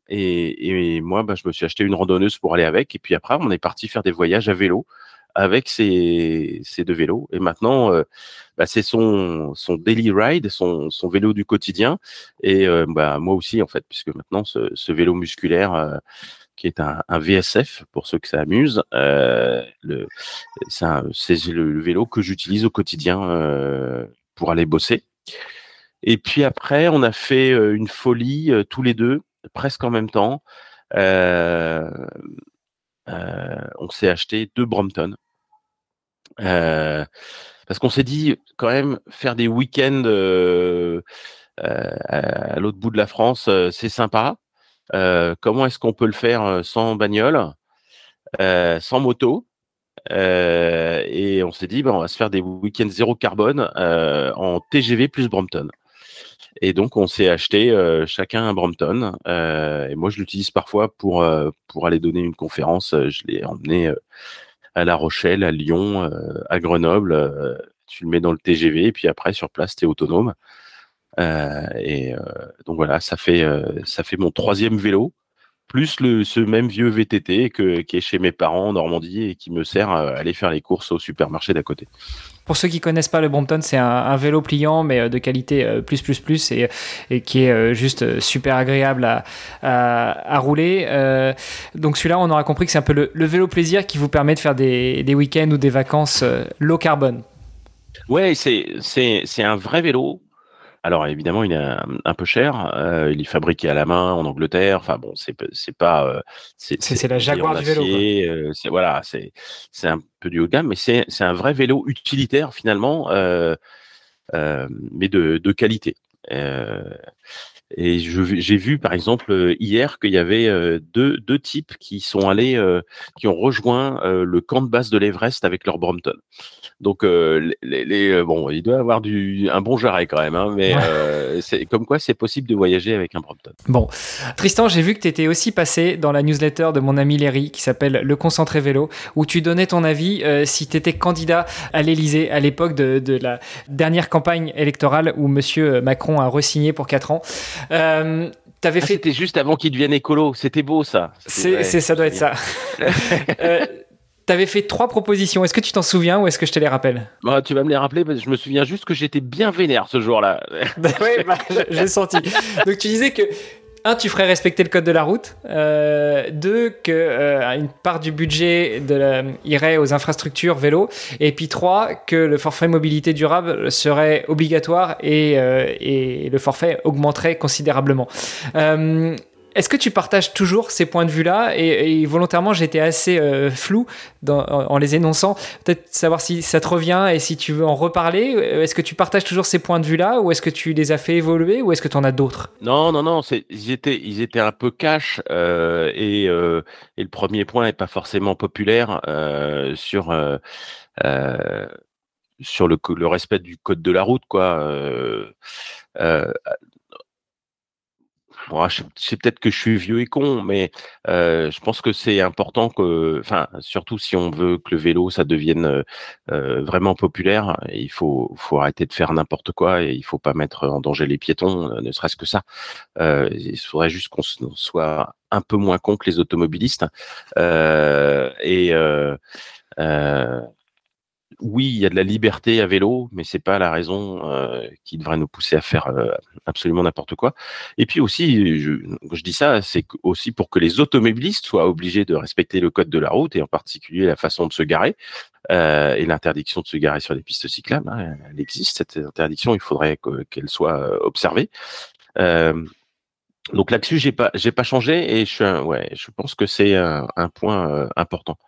Et, moi, bah, je me suis acheté une randonneuse pour aller avec. Et puis après, on est parti faire des voyages à vélo avec ces, deux vélos. Et maintenant, euh, bah, c'est son, daily ride, son, vélo du quotidien. Et euh, bah, moi aussi, en fait, puisque maintenant, ce, vélo musculaire, euh, qui est un, VSF, pour ceux que ça amuse, c'est le vélo que j'utilise au quotidien pour aller bosser. Et puis après, on a fait une folie tous les deux presque en même temps. On s'est acheté deux Brompton. Euh, parce qu'on s'est dit quand même faire des week-ends à l'autre bout de la France, c'est sympa. comment est-ce qu'on peut le faire sans bagnole, sans moto? Et on s'est dit, ben, on va se faire des week-ends zéro carbone en TGV plus Brompton. Et donc, on s'est acheté euh, chacun un Brompton. Euh, et moi, je l'utilise parfois pour, euh, pour aller donner une conférence. Je l'ai emmené à La Rochelle, à Lyon, à Grenoble. tu le mets dans le TGV et puis après, sur place, tu es autonome. et donc voilà, ça fait, mon troisième vélo plus ce même vieux VTT que, qui est chez mes parents en Normandie et qui me sert à aller faire les courses au supermarché d'à côté. Pour ceux qui connaissent pas le Brompton, c'est un, vélo pliant mais euh, de qualité euh, plus plus plus et, et qui est euh, juste super agréable à, à, rouler. donc celui-là, on aura compris que c'est un peu le, vélo plaisir qui vous permet de faire des, des week-ends ou des vacances low carbone. Ouais, c'est un vrai vélo alors évidemment, il est un, peu cher. Euh, il est fabriqué à la main en Angleterre. Enfin bon, c'est c'est pas euh, c'est la Jaguar du vélo. Euh, c'est voilà, c'est c'est un peu du haut de gamme, mais c'est c'est un vrai vélo utilitaire finalement, mais de de qualité. Et j'ai vu par exemple hier qu'il y avait deux, deux types qui sont allés, qui ont rejoint le camp de base de l'Everest avec leur Brompton. Donc les, les, bon, il doit avoir du un bon jarret quand même, hein, mais c'est comme quoi c'est possible de voyager avec un Brompton. Bon, Tristan, j'ai vu que tu étais aussi passé dans la newsletter de mon ami Léry qui s'appelle Le Concentré Vélo, où tu donnais ton avis si tu étais candidat à l'Elysée à l'époque de, de, la dernière campagne électorale où Monsieur Macron a resigné pour 4 ans. Euh, T'avais ah, fait. C'était juste avant qu'il devienne écolo. C'était beau ça. C'est, ça doit être ça. euh, T'avais fait trois propositions. Est-ce que tu t'en souviens ou est-ce que je te les rappelle? Bah, Tu vas me les rappeler parce que je me souviens juste que j'étais bien vénère ce jour-là. oui, bah, j'ai senti. Donc tu disais que un, tu ferais respecter le code de la route. Euh, deux, que euh, part du budget irait aux infrastructures vélo. Et puis trois, que le forfait mobilité durable serait obligatoire et, euh, et le forfait augmenterait considérablement. Est-ce que tu partages toujours ces points de vue-là et, volontairement, j'étais assez euh, flou en, les énonçant. Peut-être savoir si ça te revient et si tu veux en reparler. Euh, est-ce que tu partages toujours ces points de vue-là ou est-ce que tu les as fait évoluer ou est-ce que tu en as d'autres? Non, non, non. Ils étaient, un peu cash euh, et, le premier point n'est pas forcément populaire sur le, respect du code de la route, quoi. C'est peut-être que je suis vieux et con, mais euh, je pense que c'est important que, enfin, surtout si on veut que le vélo ça devienne euh, euh, vraiment populaire, il faut, faut arrêter de faire n'importe quoi et il faut pas mettre en danger les piétons, ne serait-ce que ça. il faudrait juste qu'on soit un peu moins con que les automobilistes et oui, il y a de la liberté à vélo, mais c'est pas la raison euh, qui devrait nous pousser à faire euh, absolument n'importe quoi. Et puis aussi, je, je dis ça, c'est aussi pour que les automobilistes soient obligés de respecter le code de la route et en particulier la façon de se garer euh, et l'interdiction de se garer sur les pistes cyclables. Hein, elle existe cette interdiction, il faudrait qu'elle soit observée. donc là-dessus, j'ai pas, j'ai pas changé et je suis, ouais, je pense que c'est un, un, point important.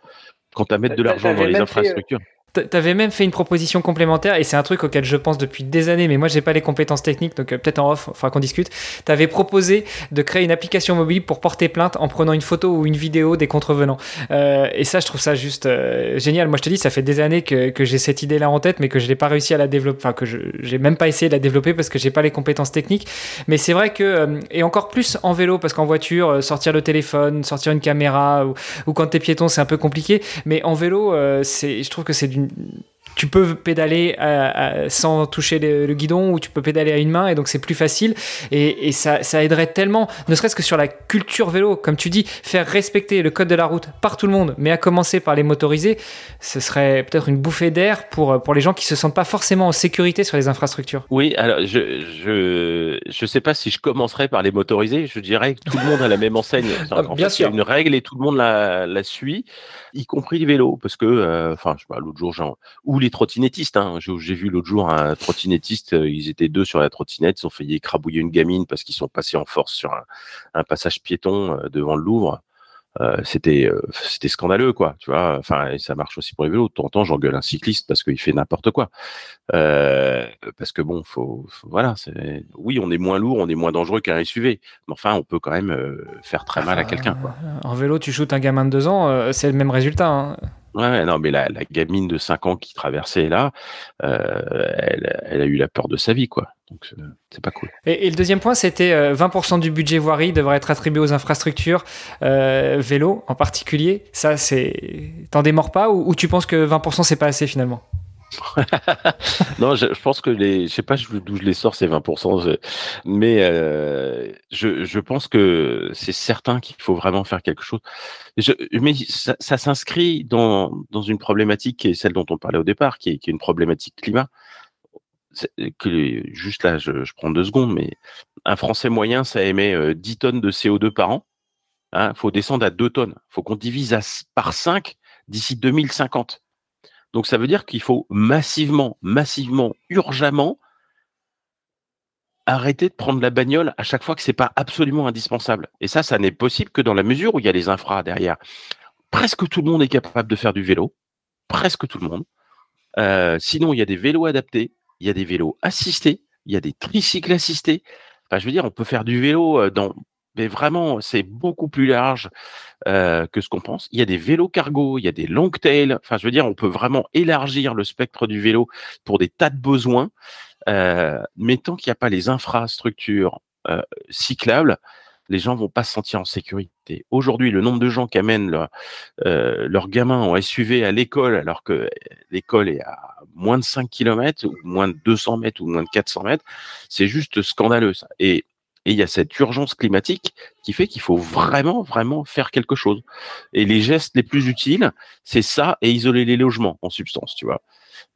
Quant à mettre de l'argent dans les infrastructures. T'avais même fait une proposition complémentaire et c'est un truc auquel je pense depuis des années, mais moi j'ai pas les compétences techniques, donc euh, peut-être en off, faudra qu'on discute. T'avais proposé de créer une application mobile pour porter plainte en prenant une photo ou une vidéo des contrevenants. Euh, et ça, je trouve ça juste euh, génial. Moi, je te dis, ça fait des années que, j'ai cette idée-là en tête, mais que je n'ai pas réussi à la développer, enfin que je j'ai même pas essayé de la développer parce que j'ai pas les compétences techniques. Mais c'est vrai que et encore plus en vélo parce qu'en voiture, sortir le téléphone, sortir une caméra ou, quand t'es piéton, c'est un peu compliqué. Mais en vélo, je trouve que c'est d'une une, tu peux pédaler sans toucher le, guidon ou tu peux pédaler à une main et donc c'est plus facile et, ça, aiderait tellement, ne serait-ce que sur la culture vélo, comme tu dis, faire respecter le code de la route par tout le monde, mais à commencer par les motorisés, ce serait peut-être une bouffée d'air pour, pour les gens qui se sentent pas forcément en sécurité sur les infrastructures. Oui, alors je je, je sais pas si je commencerai par les motorisés, je dirais que tout le monde a la même enseigne. Ah, bien sûr. Il y a une règle et tout le monde la, la suit, y compris les vélos, parce que, euh, enfin, je sais pas, l'autre jour, genre, ou les trottinettistes. Hein. J'ai vu l'autre jour un trottinettiste, euh, ils étaient deux sur la trottinette, ils ont failli écrabouiller une gamine parce qu'ils sont passés en force sur un, passage piéton euh, devant le Louvre. Euh, c'était c'était scandaleux quoi tu vois enfin ça marche aussi pour les vélos de temps en temps j'engueule un cycliste parce qu'il fait n'importe quoi parce que bon faut, voilà c'est oui on est moins lourd on est moins dangereux qu'un SUV mais enfin on peut quand même faire très mal à quelqu'un quoi en vélo tu shootes un gamin de deux ans c'est le même résultat hein. Ouais, non, mais la, gamine de 5 ans qui traversait là, euh, elle, a eu la peur de sa vie, quoi. Donc, euh, c'est pas cool. Et, le deuxième point, c'était euh, 20% du budget voirie devrait être attribué aux infrastructures, euh, vélo en particulier. Ça, c'est. T'en démords pas ou tu penses que 20% c'est pas assez finalement? non, je, pense que les, je sais pas d'où je les sors ces 20%, mais euh, je, pense que c'est certain qu'il faut vraiment faire quelque chose. Mais ça, s'inscrit dans, dans une problématique qui est celle dont on parlait au départ, qui est, une problématique climat. Juste là, je, prends deux secondes, mais un Français moyen, ça émet 10 euh, tonnes de CO2 par an. Il hein, faut descendre à 2 tonnes. Il faut qu'on divise par 5 d'ici 2050. Donc ça veut dire qu'il faut massivement, massivement, urgemment arrêter de prendre la bagnole à chaque fois que c'est pas absolument indispensable. Et ça, ça n'est possible que dans la mesure où il y a les infras derrière. Presque tout le monde est capable de faire du vélo, presque tout le monde. Euh, sinon, il y a des vélos adaptés, il y a des vélos assistés, il y a des tricycles assistés. Enfin, je veux dire, on peut faire du vélo euh, dans mais vraiment, c'est beaucoup plus large que ce qu'on pense. Il y a des vélos cargo, il y a des long tail. Enfin, je veux dire, on peut vraiment élargir le spectre du vélo pour des tas de besoins. Mais tant qu'il n'y a pas les infrastructures cyclables, les gens vont pas se sentir en sécurité. Aujourd'hui, le nombre de gens qui amènent leur, euh, leurs gamins en SUV à l'école, alors que l'école est à moins de 5 km, ou moins de 200 mètres, ou moins de 400 mètres, c'est juste scandaleux. Ça. Et et il y a cette urgence climatique qui fait qu'il faut vraiment, vraiment faire quelque chose. Et les gestes les plus utiles, c'est ça et isoler les logements en substance, tu vois.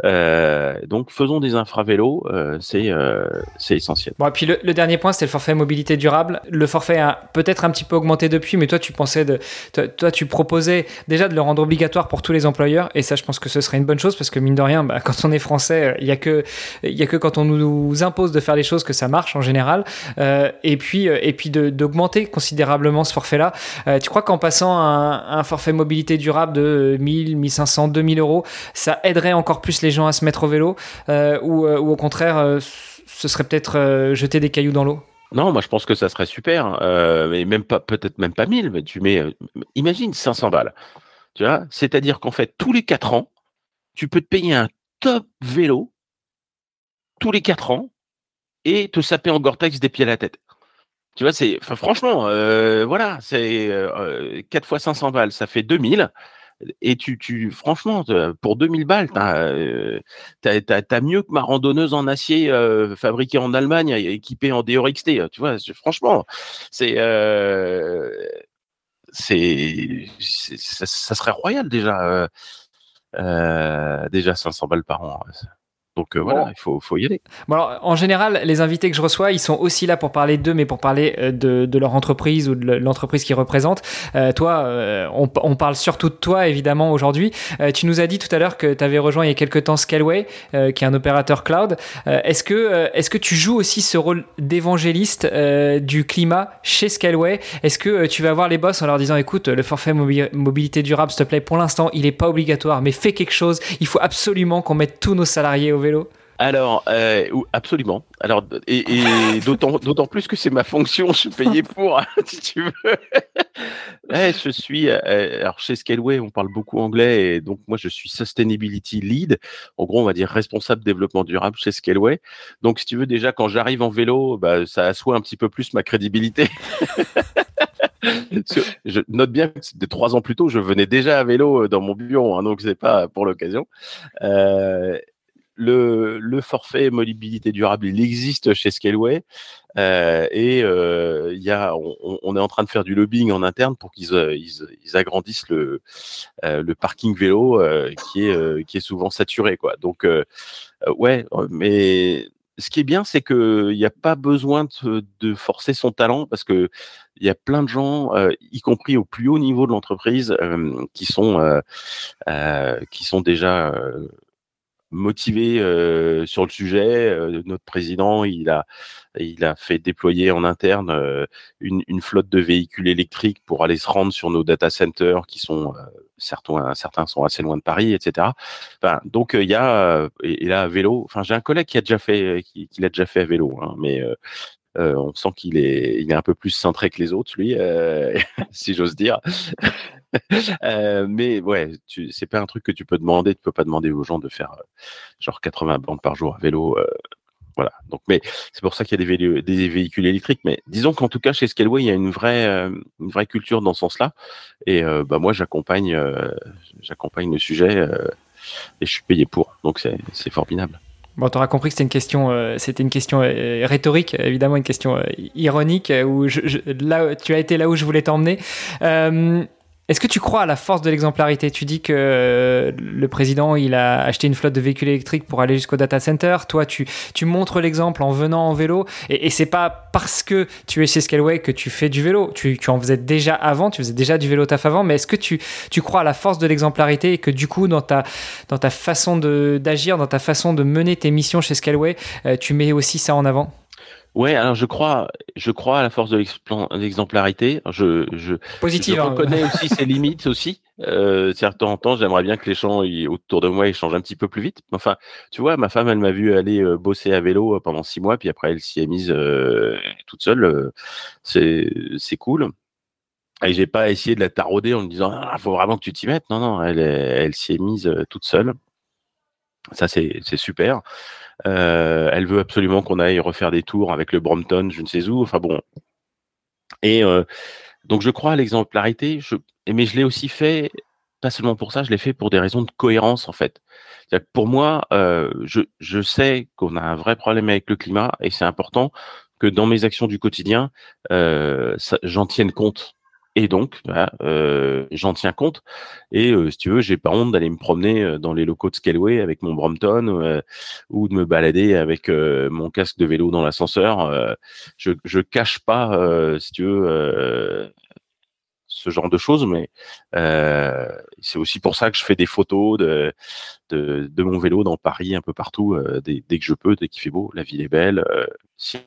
Euh, donc faisons des infravélos, euh, c'est euh, essentiel. Bon, et puis le, dernier point, c'est le forfait mobilité durable. Le forfait a peut-être un petit peu augmenté depuis, mais toi tu pensais de, toi, tu proposais déjà de le rendre obligatoire pour tous les employeurs, et ça je pense que ce serait une bonne chose parce que mine de rien, bah, quand on est français, il y a que a que quand on nous impose de faire les choses que ça marche en général. Euh, et puis et puis d'augmenter considérablement ce forfait-là. Euh, tu crois qu'en passant un, un forfait mobilité durable de 1000, 1500, 2000 euros, ça aiderait encore plus les gens à se mettre au vélo euh, ou, euh, ou, au contraire, euh, ce serait peut-être jeter des cailloux dans l'eau. Non, moi je pense que ça serait super, mais même pas, peut-être même pas 1000, mais tu mets, imagine 500 balles, tu vois, c'est-à-dire qu'en fait, tous les 4 ans, tu peux te payer un top vélo, tous les 4 ans, et te saper en Gore-Tex des pieds à la tête. Tu vois, c'est, franchement, voilà, c'est 4 fois 500 balles, ça fait 2000 et tu, tu, franchement, pour 2000 balles, t'as euh, as, mieux que ma randonneuse en acier euh, fabriquée en Allemagne, équipée en DRXT. Tu vois, franchement, c'est, euh, c'est, ça, serait royal déjà, euh, déjà 500 balles par an. Donc euh, voilà, il faut, faut, y aller. Bon alors, en général, les invités que je reçois, ils sont aussi là pour parler d'eux, mais pour parler euh, de, de, leur entreprise ou de l'entreprise qu'ils représentent. Euh, toi, euh, on, on, parle surtout de toi, évidemment, aujourd'hui. Euh, tu nous as dit tout à l'heure que tu avais rejoint il y a quelques temps Scaleway, qui est un opérateur cloud. est-ce que, est-ce que tu joues aussi ce rôle d'évangéliste du climat chez Scaleway? Est-ce que tu vas voir les boss en leur disant, écoute, le forfait mobilité durable, s'il te plaît, pour l'instant, il n'est pas obligatoire, mais fais quelque chose. Il faut absolument qu'on mette tous nos salariés au vélo alors, euh, absolument. Alors, et, d'autant, d'autant plus que c'est ma fonction, je suis payé pour, si tu veux. je suis, euh, alors chez Scaleway, on parle beaucoup anglais, et donc moi, je suis Sustainability Lead. En gros, on va dire responsable développement durable chez Scaleway. Donc, si tu veux, déjà, quand j'arrive en vélo, bah, ça assoit un petit peu plus ma crédibilité. je note bien que de trois ans plus tôt, je venais déjà à vélo euh, dans mon bureau, hein, donc c'est pas pour l'occasion. Euh, le, le, forfait mobilité durable, il existe chez Scaleway euh, et euh, y a, on, on, est en train de faire du lobbying en interne pour qu'ils euh, ils, ils, agrandissent le, euh, le parking vélo qui est qui est souvent saturé quoi. Donc ouais, mais ce qui est bien, c'est que il n'y a pas besoin de, de, forcer son talent parce que il y a plein de gens, euh, y compris au plus haut niveau de l'entreprise, euh, qui sont euh, qui sont déjà motivés sur le sujet. notre président, il a il a fait déployer en interne une, une, flotte de véhicules électriques pour aller se rendre sur nos data centers qui sont certains certains sont assez loin de Paris, etc. Enfin, donc il y a et, là à vélo. Enfin, j'ai un collègue qui a déjà fait qui, qui l'a déjà fait à vélo, hein, mais euh, on sent qu'il est, il est un peu plus centré que les autres, lui, euh, si j'ose dire. euh, mais ouais, c'est pas un truc que tu peux demander. Tu peux pas demander aux gens de faire euh, genre 80 bandes par jour à vélo. Euh, voilà. Donc, mais c'est pour ça qu'il y a des, véhicules électriques. Mais disons qu'en tout cas, chez Scaleway, il y a une vraie, culture dans ce sens-là. Et bah moi, j'accompagne, le sujet et je suis payé pour. Donc, c'est formidable. Bon, tu auras compris que c'était une question, c'était une question rhétorique, évidemment une question ironique, où je, je, là, tu as été là où je voulais t'emmener. Est-ce que tu crois à la force de l'exemplarité? Tu dis que le président, il a acheté une flotte de véhicules électriques pour aller jusqu'au data center. Toi, tu, tu montres l'exemple en venant en vélo. Et, c'est pas parce que tu es chez Scaleway que tu fais du vélo. Tu, tu en faisais déjà avant, tu faisais déjà du vélo taf avant. Mais est-ce que tu, tu crois à la force de l'exemplarité et que du coup, dans ta, dans ta façon d'agir, dans ta façon de mener tes missions chez Scaleway, euh, tu mets aussi ça en avant? Ouais, alors je crois, je crois à la force de l'exemplarité. Je, je, Positive, je hein. reconnais aussi ses limites aussi. Euh, temps en temps, j'aimerais bien que les gens autour de moi ils changent un petit peu plus vite. Enfin, tu vois, ma femme, elle m'a vu aller euh, bosser à vélo euh, pendant six mois, puis après elle s'y est mise euh, toute seule. C'est, c'est cool. Et j'ai pas essayé de la tarauder en me disant, ah, faut vraiment que tu t'y mettes. Non, non, elle, elle s'y est mise toute seule. Ça, c'est, super. Euh, elle veut absolument qu'on aille refaire des tours avec le Brompton, je ne sais où. Enfin bon. Et euh, donc je crois à l'exemplarité, je, mais je l'ai aussi fait, pas seulement pour ça, je l'ai fait pour des raisons de cohérence en fait. pour moi, euh, je, je sais qu'on a un vrai problème avec le climat et c'est important que dans mes actions du quotidien, euh, j'en tienne compte. Et donc, euh, j'en tiens compte. Et euh, si tu veux, j'ai pas honte d'aller me promener euh, dans les locaux de Scaleway avec mon Brompton euh, ou de me balader avec mon casque de vélo dans l'ascenseur. je, je cache pas, si tu veux, ce genre de choses, mais c'est aussi pour ça que je fais des photos de, de, de mon vélo dans Paris, un peu partout, dès, dès, que je peux, dès qu'il fait beau. La ville est belle. si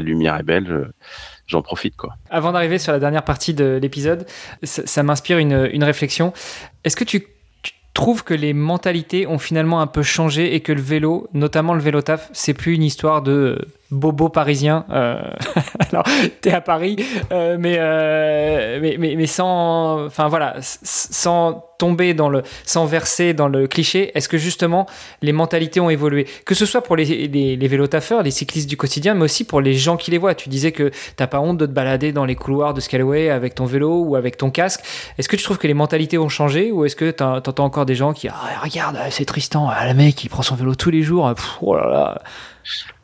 lumière est belle, j'en profite. quoi. Avant d'arriver sur la dernière partie de l'épisode, ça, m'inspire une, réflexion. Est-ce que tu, tu, trouves que les mentalités ont finalement un peu changé et que le vélo, notamment le vélo taf, c'est plus une histoire de bobo parisien. Euh, alors, t'es à Paris, euh, mais, euh, mais, mais, mais, sans, enfin voilà, sans tomber dans le, sans verser dans le cliché. Est-ce que justement les mentalités ont évolué, que ce soit pour les, les, les les cyclistes du quotidien, mais aussi pour les gens qui les voient. Tu disais que t'as pas honte de te balader dans les couloirs de Scalaway avec ton vélo ou avec ton casque. Est-ce que tu trouves que les mentalités ont changé ou est-ce que t'entends encore des gens qui, ah, regarde, c'est Tristan, ah, le mec, il prend son vélo tous les jours. Pff, oh.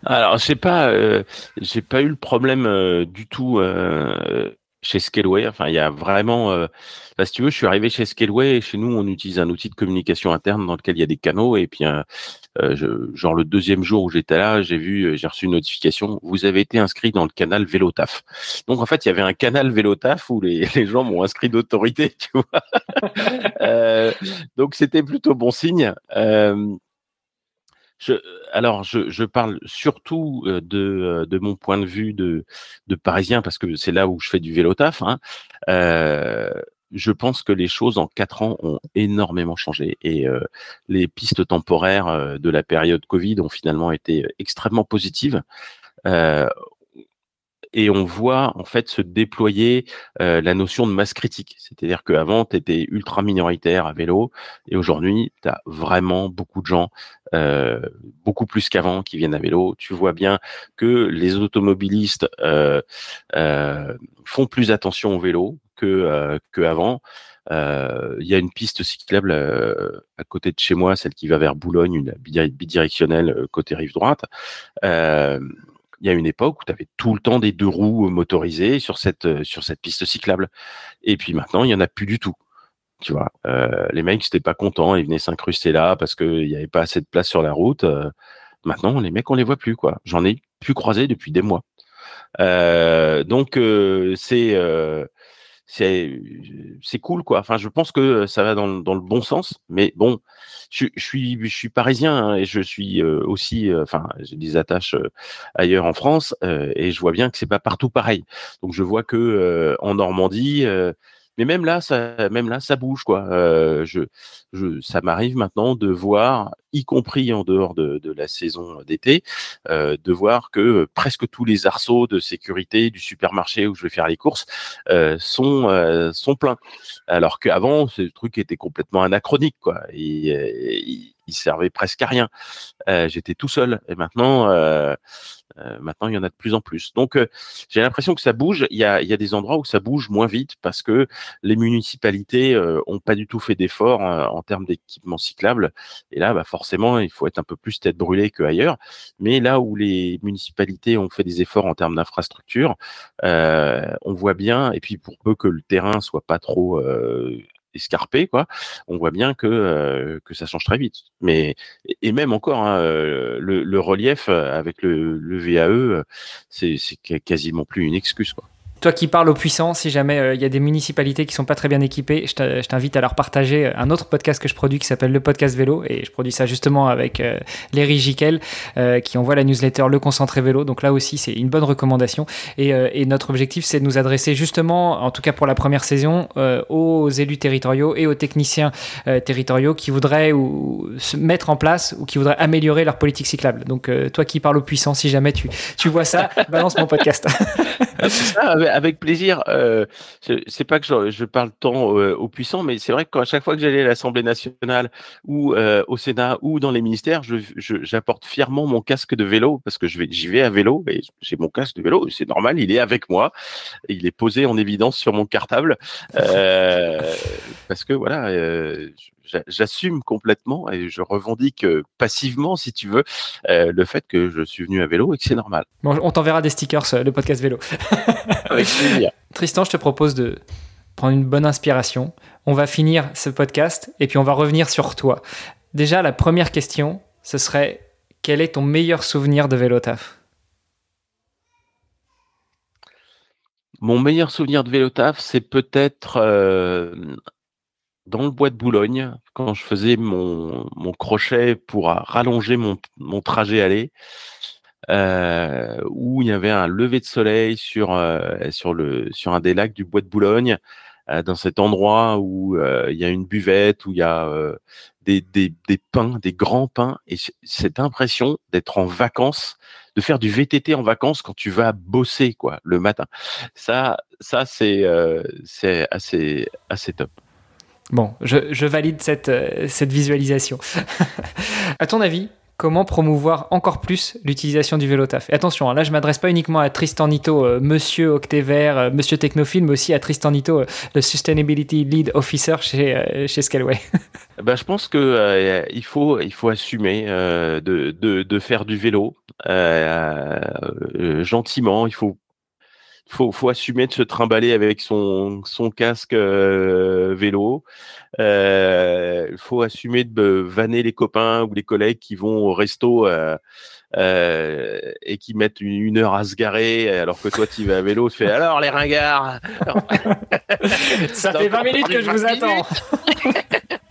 Alors, j'ai pas, euh, j'ai pas eu le problème euh, du tout. Euh, chez Scaleway. Enfin, il y a vraiment, bah, si tu veux, je suis arrivé chez Scaleway et chez nous, on utilise un outil de communication interne dans lequel il y a des canaux. Et puis, genre le deuxième jour où j'étais là, j'ai vu, j'ai reçu une notification. Vous avez été inscrit dans le canal Vélotaf. Donc, en fait, il y avait un canal Vélotaf où les, gens m'ont inscrit d'autorité, tu vois. donc, c'était plutôt bon signe. Je, alors, je, je, parle surtout de, de, mon point de vue de, de parisien, parce que c'est là où je fais du vélo taf. Hein. Euh, je pense que les choses en quatre ans ont énormément changé et euh, les pistes temporaires de la période Covid ont finalement été extrêmement positives. Euh, et on voit en fait se déployer euh, la notion de masse critique. C'est-à-dire qu'avant, tu étais ultra minoritaire à vélo et aujourd'hui, tu as vraiment beaucoup de gens, euh, beaucoup plus qu'avant, qui viennent à vélo. Tu vois bien que les automobilistes euh, font plus attention au vélo que, que avant. Il y a une piste cyclable à côté de chez moi, celle qui va vers Boulogne, une bidirectionnelle côté rive droite. Euh, il y a une époque où tu avais tout le temps des deux roues motorisées sur cette, euh, sur cette piste cyclable. Et puis maintenant, il n'y en a plus du tout. Tu vois, euh, les mecs n'étaient pas contents, ils venaient s'incruster là parce qu'il n'y avait pas assez de place sur la route. Euh, maintenant, les mecs, on les voit plus, quoi. J'en ai plus croisé depuis des mois. Euh, donc, euh, c'est c'est c'est cool quoi. Enfin, je pense que ça va dans, dans le bon sens, mais bon, je, je suis je suis parisien hein, et je suis euh, aussi, enfin, j'ai des attaches ailleurs en France et je vois bien que c'est pas partout pareil. Donc je vois que en Normandie mais même là, ça, même là, ça bouge quoi. Euh, je, je, ça m'arrive maintenant de voir, y compris en dehors de, de la saison d'été, euh, de voir que presque tous les arceaux de sécurité du supermarché où je vais faire les courses euh, sont euh, sont pleins. Alors qu'avant, ce truc était complètement anachronique quoi. Et, il, servait presque à rien. Euh, j'étais tout seul. Et maintenant. Euh, maintenant, il y en a de plus en plus. Donc, euh, j'ai l'impression que ça bouge. Il y, a, des endroits où ça bouge moins vite parce que les municipalités euh, ont pas du tout fait d'efforts en termes d'équipement cyclable. Et là, bah, forcément, il faut être un peu plus tête brûlée qu'ailleurs. Mais là où les municipalités ont fait des efforts en termes d'infrastructure, on voit bien. Et puis, pour peu que le terrain soit pas trop escarpé, quoi, on voit bien que que ça change très vite. Mais et même encore, hein, le, le, relief avec le, le VAE, c'est quasiment plus une excuse, quoi. Toi qui parles aux puissants, si jamais euh, il y a des municipalités qui sont pas très bien équipées, je t'invite à leur partager un autre podcast que je produis qui s'appelle le podcast vélo et je produis ça justement avec euh, Léry Giquel euh, qui envoie la newsletter Le Concentré Vélo. Donc là aussi c'est une bonne recommandation et, euh, et notre objectif c'est de nous adresser justement, en tout cas pour la première saison, aux élus territoriaux et aux techniciens territoriaux qui voudraient ou, se mettre en place ou qui voudraient améliorer leur politique cyclable. Donc toi qui parles aux puissants, si jamais tu, tu vois ça, balance mon podcast. ça, avec plaisir. Euh, c'est pas que je, je parle tant euh, aux puissants, mais c'est vrai qu'à chaque fois que j'allais à l'Assemblée nationale ou euh, au Sénat ou dans les ministères, j'apporte fièrement mon casque de vélo parce que je vais, j'y vais à vélo et j'ai mon casque de vélo. C'est normal, il est avec moi. Il est posé en évidence sur mon cartable euh, parce que voilà, euh, j'assume complètement et je revendique passivement, si tu veux, euh, le fait que je suis venu à vélo et que c'est normal. Bon, on t'enverra des stickers, euh, le podcast vélo. Avec plaisir. Tristan, je te propose de prendre une bonne inspiration. On va finir ce podcast et puis on va revenir sur toi. Déjà, la première question, ce serait quel est ton meilleur souvenir de vélo taf? Mon meilleur souvenir de vélo taf, c'est peut-être euh, dans le bois de Boulogne, quand je faisais mon, crochet pour rallonger mon, trajet aller, euh, où il y avait un lever de soleil sur, euh, un des lacs du bois de Boulogne, euh, dans cet endroit où il y a une buvette, où il y a des, des, des pins, des grands pins, et cette impression d'être en vacances, de faire du VTT en vacances quand tu vas bosser quoi le matin. Ça, ça c'est assez top. Bon, je, valide cette, euh, cette visualisation. à ton avis, comment promouvoir encore plus l'utilisation du vélo taf? Et attention, hein, là je m'adresse pas uniquement à Tristan Nito, euh, monsieur Octévert, euh, monsieur Technophile, mais aussi à Tristan Nito, le Sustainability Lead Officer chez, chez Scaleway. ben, je pense que il, faut, il faut assumer de, de, faire du vélo gentiment, il faut faut, faut assumer de se trimballer avec son, son casque vélo. Il faut assumer de vanner les copains ou les collègues qui vont au resto et qui mettent une, heure à se garer alors que toi tu vas à vélo, tu fais alors les ringards. Ça fait 20 minutes que je vous attends.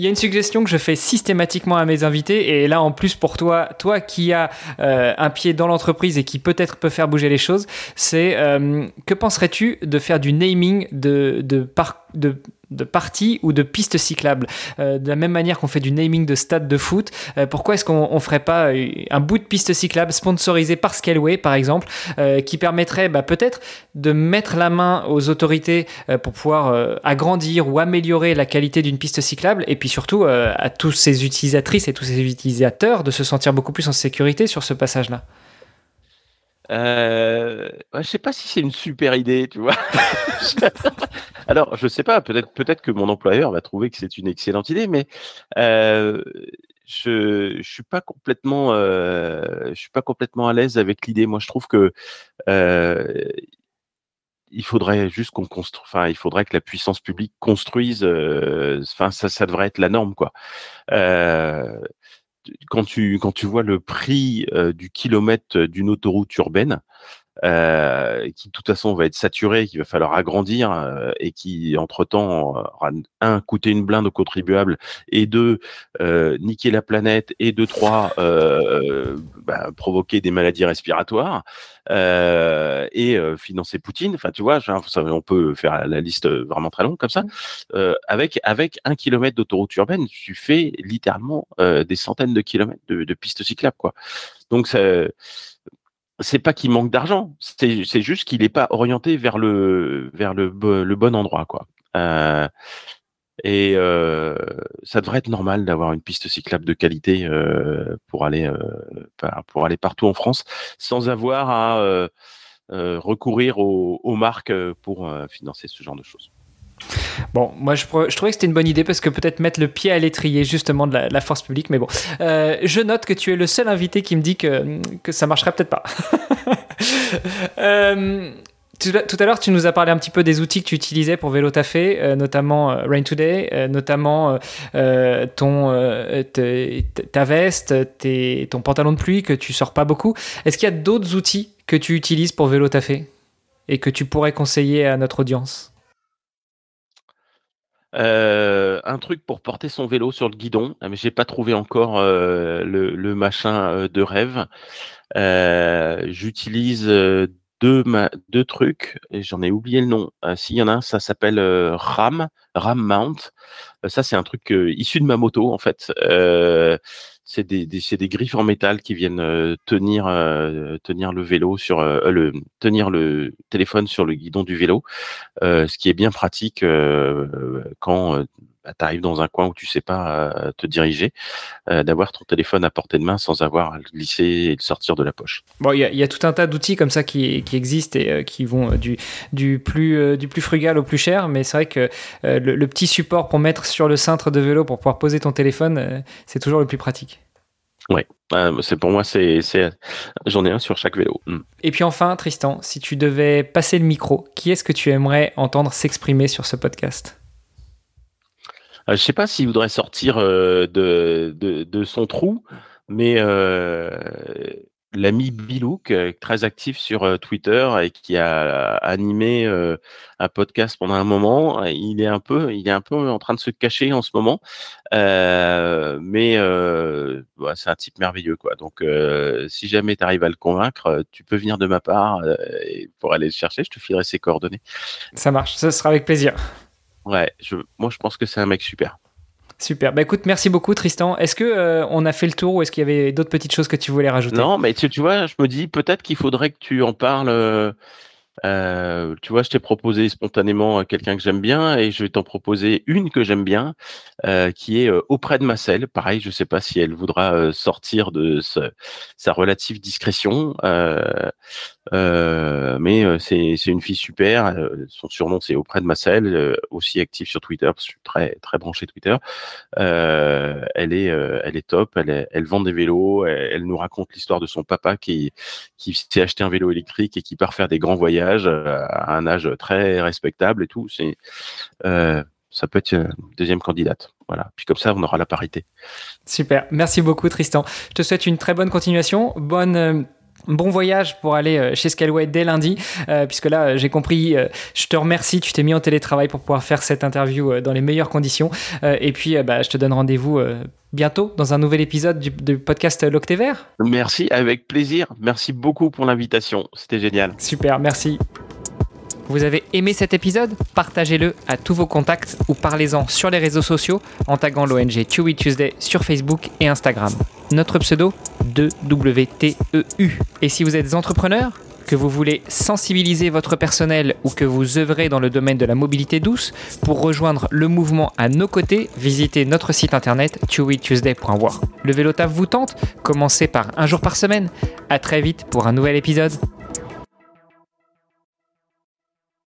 Il y a une suggestion que je fais systématiquement à mes invités, et là en plus pour toi, toi qui as euh, un pied dans l'entreprise et qui peut-être peut faire bouger les choses, c'est euh, que penserais-tu de faire du naming de, de, de de parties ou de pistes cyclables. Euh, de la même manière qu'on fait du naming de stade de foot, euh, pourquoi est-ce qu'on ne ferait pas euh, un bout de piste cyclable sponsorisé par Scaleway, par exemple, qui permettrait bah, peut-être de mettre la main aux autorités pour pouvoir agrandir ou améliorer la qualité d'une piste cyclable, et puis surtout à tous ces utilisatrices et tous ces utilisateurs de se sentir beaucoup plus en sécurité sur ce passage-là? Euh, je sais pas si c'est une super idée, tu vois. Alors, je sais pas, peut-être peut-être que mon employeur va trouver que c'est une excellente idée, mais euh, je je suis pas complètement euh, je suis pas complètement à l'aise avec l'idée. Moi, je trouve que euh, il faudrait juste qu'on construise, enfin, il faudrait que la puissance publique construise, euh, enfin, ça, ça devrait être la norme, quoi. Euh, quand tu quand tu vois le prix euh, du kilomètre d'une autoroute urbaine, euh, qui de toute façon va être saturé, qu'il va falloir agrandir euh, et qui entre-temps aura un coûté une blinde aux contribuables et deux euh, niquer la planète et deux trois bah, provoquer des maladies respiratoires et financer Poutine. Enfin, tu vois, on peut faire la liste vraiment très longue comme ça. Mmh. avec avec un kilomètre d'autoroute urbaine, tu fais littéralement des centaines de kilomètres de, de pistes cyclables, quoi. Donc ça c'est pas qu'il manque d'argent, c'est juste qu'il n'est pas orienté vers le vers le, le bon endroit quoi. Euh, et euh, ça devrait être normal d'avoir une piste cyclable de qualité euh, pour aller euh, pour aller partout en France, sans avoir à euh, euh, recourir aux, aux, marques pour financer ce genre de choses. Bon, moi je, trouvais que c'était une bonne idée parce que peut-être mettre le pied à l'étrier justement de la, force publique, mais bon. Euh, je note que tu es le seul invité qui me dit que, que ça marcherait peut-être pas. euh, tout à l'heure, tu nous as parlé un petit peu des outils que tu utilisais pour Vélo Tafé, euh, notamment euh, Rain Today, notamment ton, ta veste, ton pantalon de pluie que tu sors pas beaucoup. Est-ce qu'il y a d'autres outils que tu utilises pour Vélo Tafé et que tu pourrais conseiller à notre audience? Un truc pour porter son vélo sur le guidon, ah, mais j'ai pas trouvé encore le, machin de rêve. J'utilise deux, deux trucs, j'en ai oublié le nom. S'il y en a un, ça s'appelle RAM, RAM Mount. ça, c'est un truc issu de ma moto, en fait. C'est des, des, des, griffes en métal qui viennent tenir, tenir le vélo sur le tenir le téléphone sur le guidon du vélo, ce qui est bien pratique quand bah, tu arrives dans un coin où tu sais pas euh, te diriger, euh, d'avoir ton téléphone à portée de main sans avoir à le glisser et le sortir de la poche. Bon, il y, y, a tout un tas d'outils comme ça qui, qui existent et euh, qui vont du, du, plus, du plus frugal au plus cher, mais c'est vrai que le, le, petit support pour mettre sur le cintre de vélo pour pouvoir poser ton téléphone, c'est toujours le plus pratique. Ouais, c'est pour moi, c'est, j'en ai un sur chaque vélo. Mm. Et puis enfin, Tristan, si tu devais passer le micro, qui est-ce que tu aimerais entendre s'exprimer sur ce podcast? Je sais pas s'il voudrait sortir euh, de, de, son trou, mais euh, l'ami Bilouk, très actif sur Twitter et qui a animé un podcast pendant un moment, il est un peu, il est un peu en train de se cacher en ce moment, euh, mais euh, bah, c'est un type merveilleux quoi. Donc euh, si jamais tu arrives à le convaincre, tu peux venir de ma part pour aller le chercher. Je te filerai ses coordonnées. Ça marche, ça sera avec plaisir. Ouais, je, moi je pense que c'est un mec super. Super. Bah écoute, merci beaucoup Tristan. Est-ce que euh, on a fait le tour ou est-ce qu'il y avait d'autres petites choses que tu voulais rajouter? Non, mais tu, tu, vois, je me dis peut-être qu'il faudrait que tu en parles. Euh, euh tu vois, je t'ai proposé spontanément quelqu'un que j'aime bien et je vais t'en proposer une que j'aime bien, euh, qui est auprès de Marcel. Pareil, je sais pas si elle voudra sortir de ce, sa relative discrétion. Mais c'est une fille super. son surnom c'est auprès de Marcel, aussi active sur Twitter. Parce que je suis très très branché Twitter. elle est elle est top. Elle, elle vend des vélos. Elle, nous raconte l'histoire de son papa qui qui s'est acheté un vélo électrique et qui part faire des grands voyages à un âge très respectable et tout. C'est ça peut être une deuxième candidate. Voilà. Puis comme ça, on aura la parité. Super. Merci beaucoup, Tristan. Je te souhaite une très bonne continuation. Bonne. Euh, bon voyage pour aller euh, chez Scaleway dès lundi, euh, puisque là, j'ai compris, je te remercie, tu t'es mis en télétravail pour pouvoir faire cette interview dans les meilleures conditions. et puis, bah, je te donne rendez-vous bientôt dans un nouvel épisode du, du podcast L'Octévert. Merci, avec plaisir. Merci beaucoup pour l'invitation. C'était génial. Super, merci. Vous avez aimé cet épisode Partagez-le à tous vos contacts ou parlez-en sur les réseaux sociaux en taguant l'ONG Chewy Tuesday sur Facebook et Instagram. Notre pseudo 2WTEU. Et si vous êtes entrepreneur, que vous voulez sensibiliser votre personnel ou que vous œuvrez dans le domaine de la mobilité douce, pour rejoindre le mouvement à nos côtés, visitez notre site internet chewytuesday.war. Le vélo taf vous tente? Commencez par un jour par semaine. À très vite pour un nouvel épisode.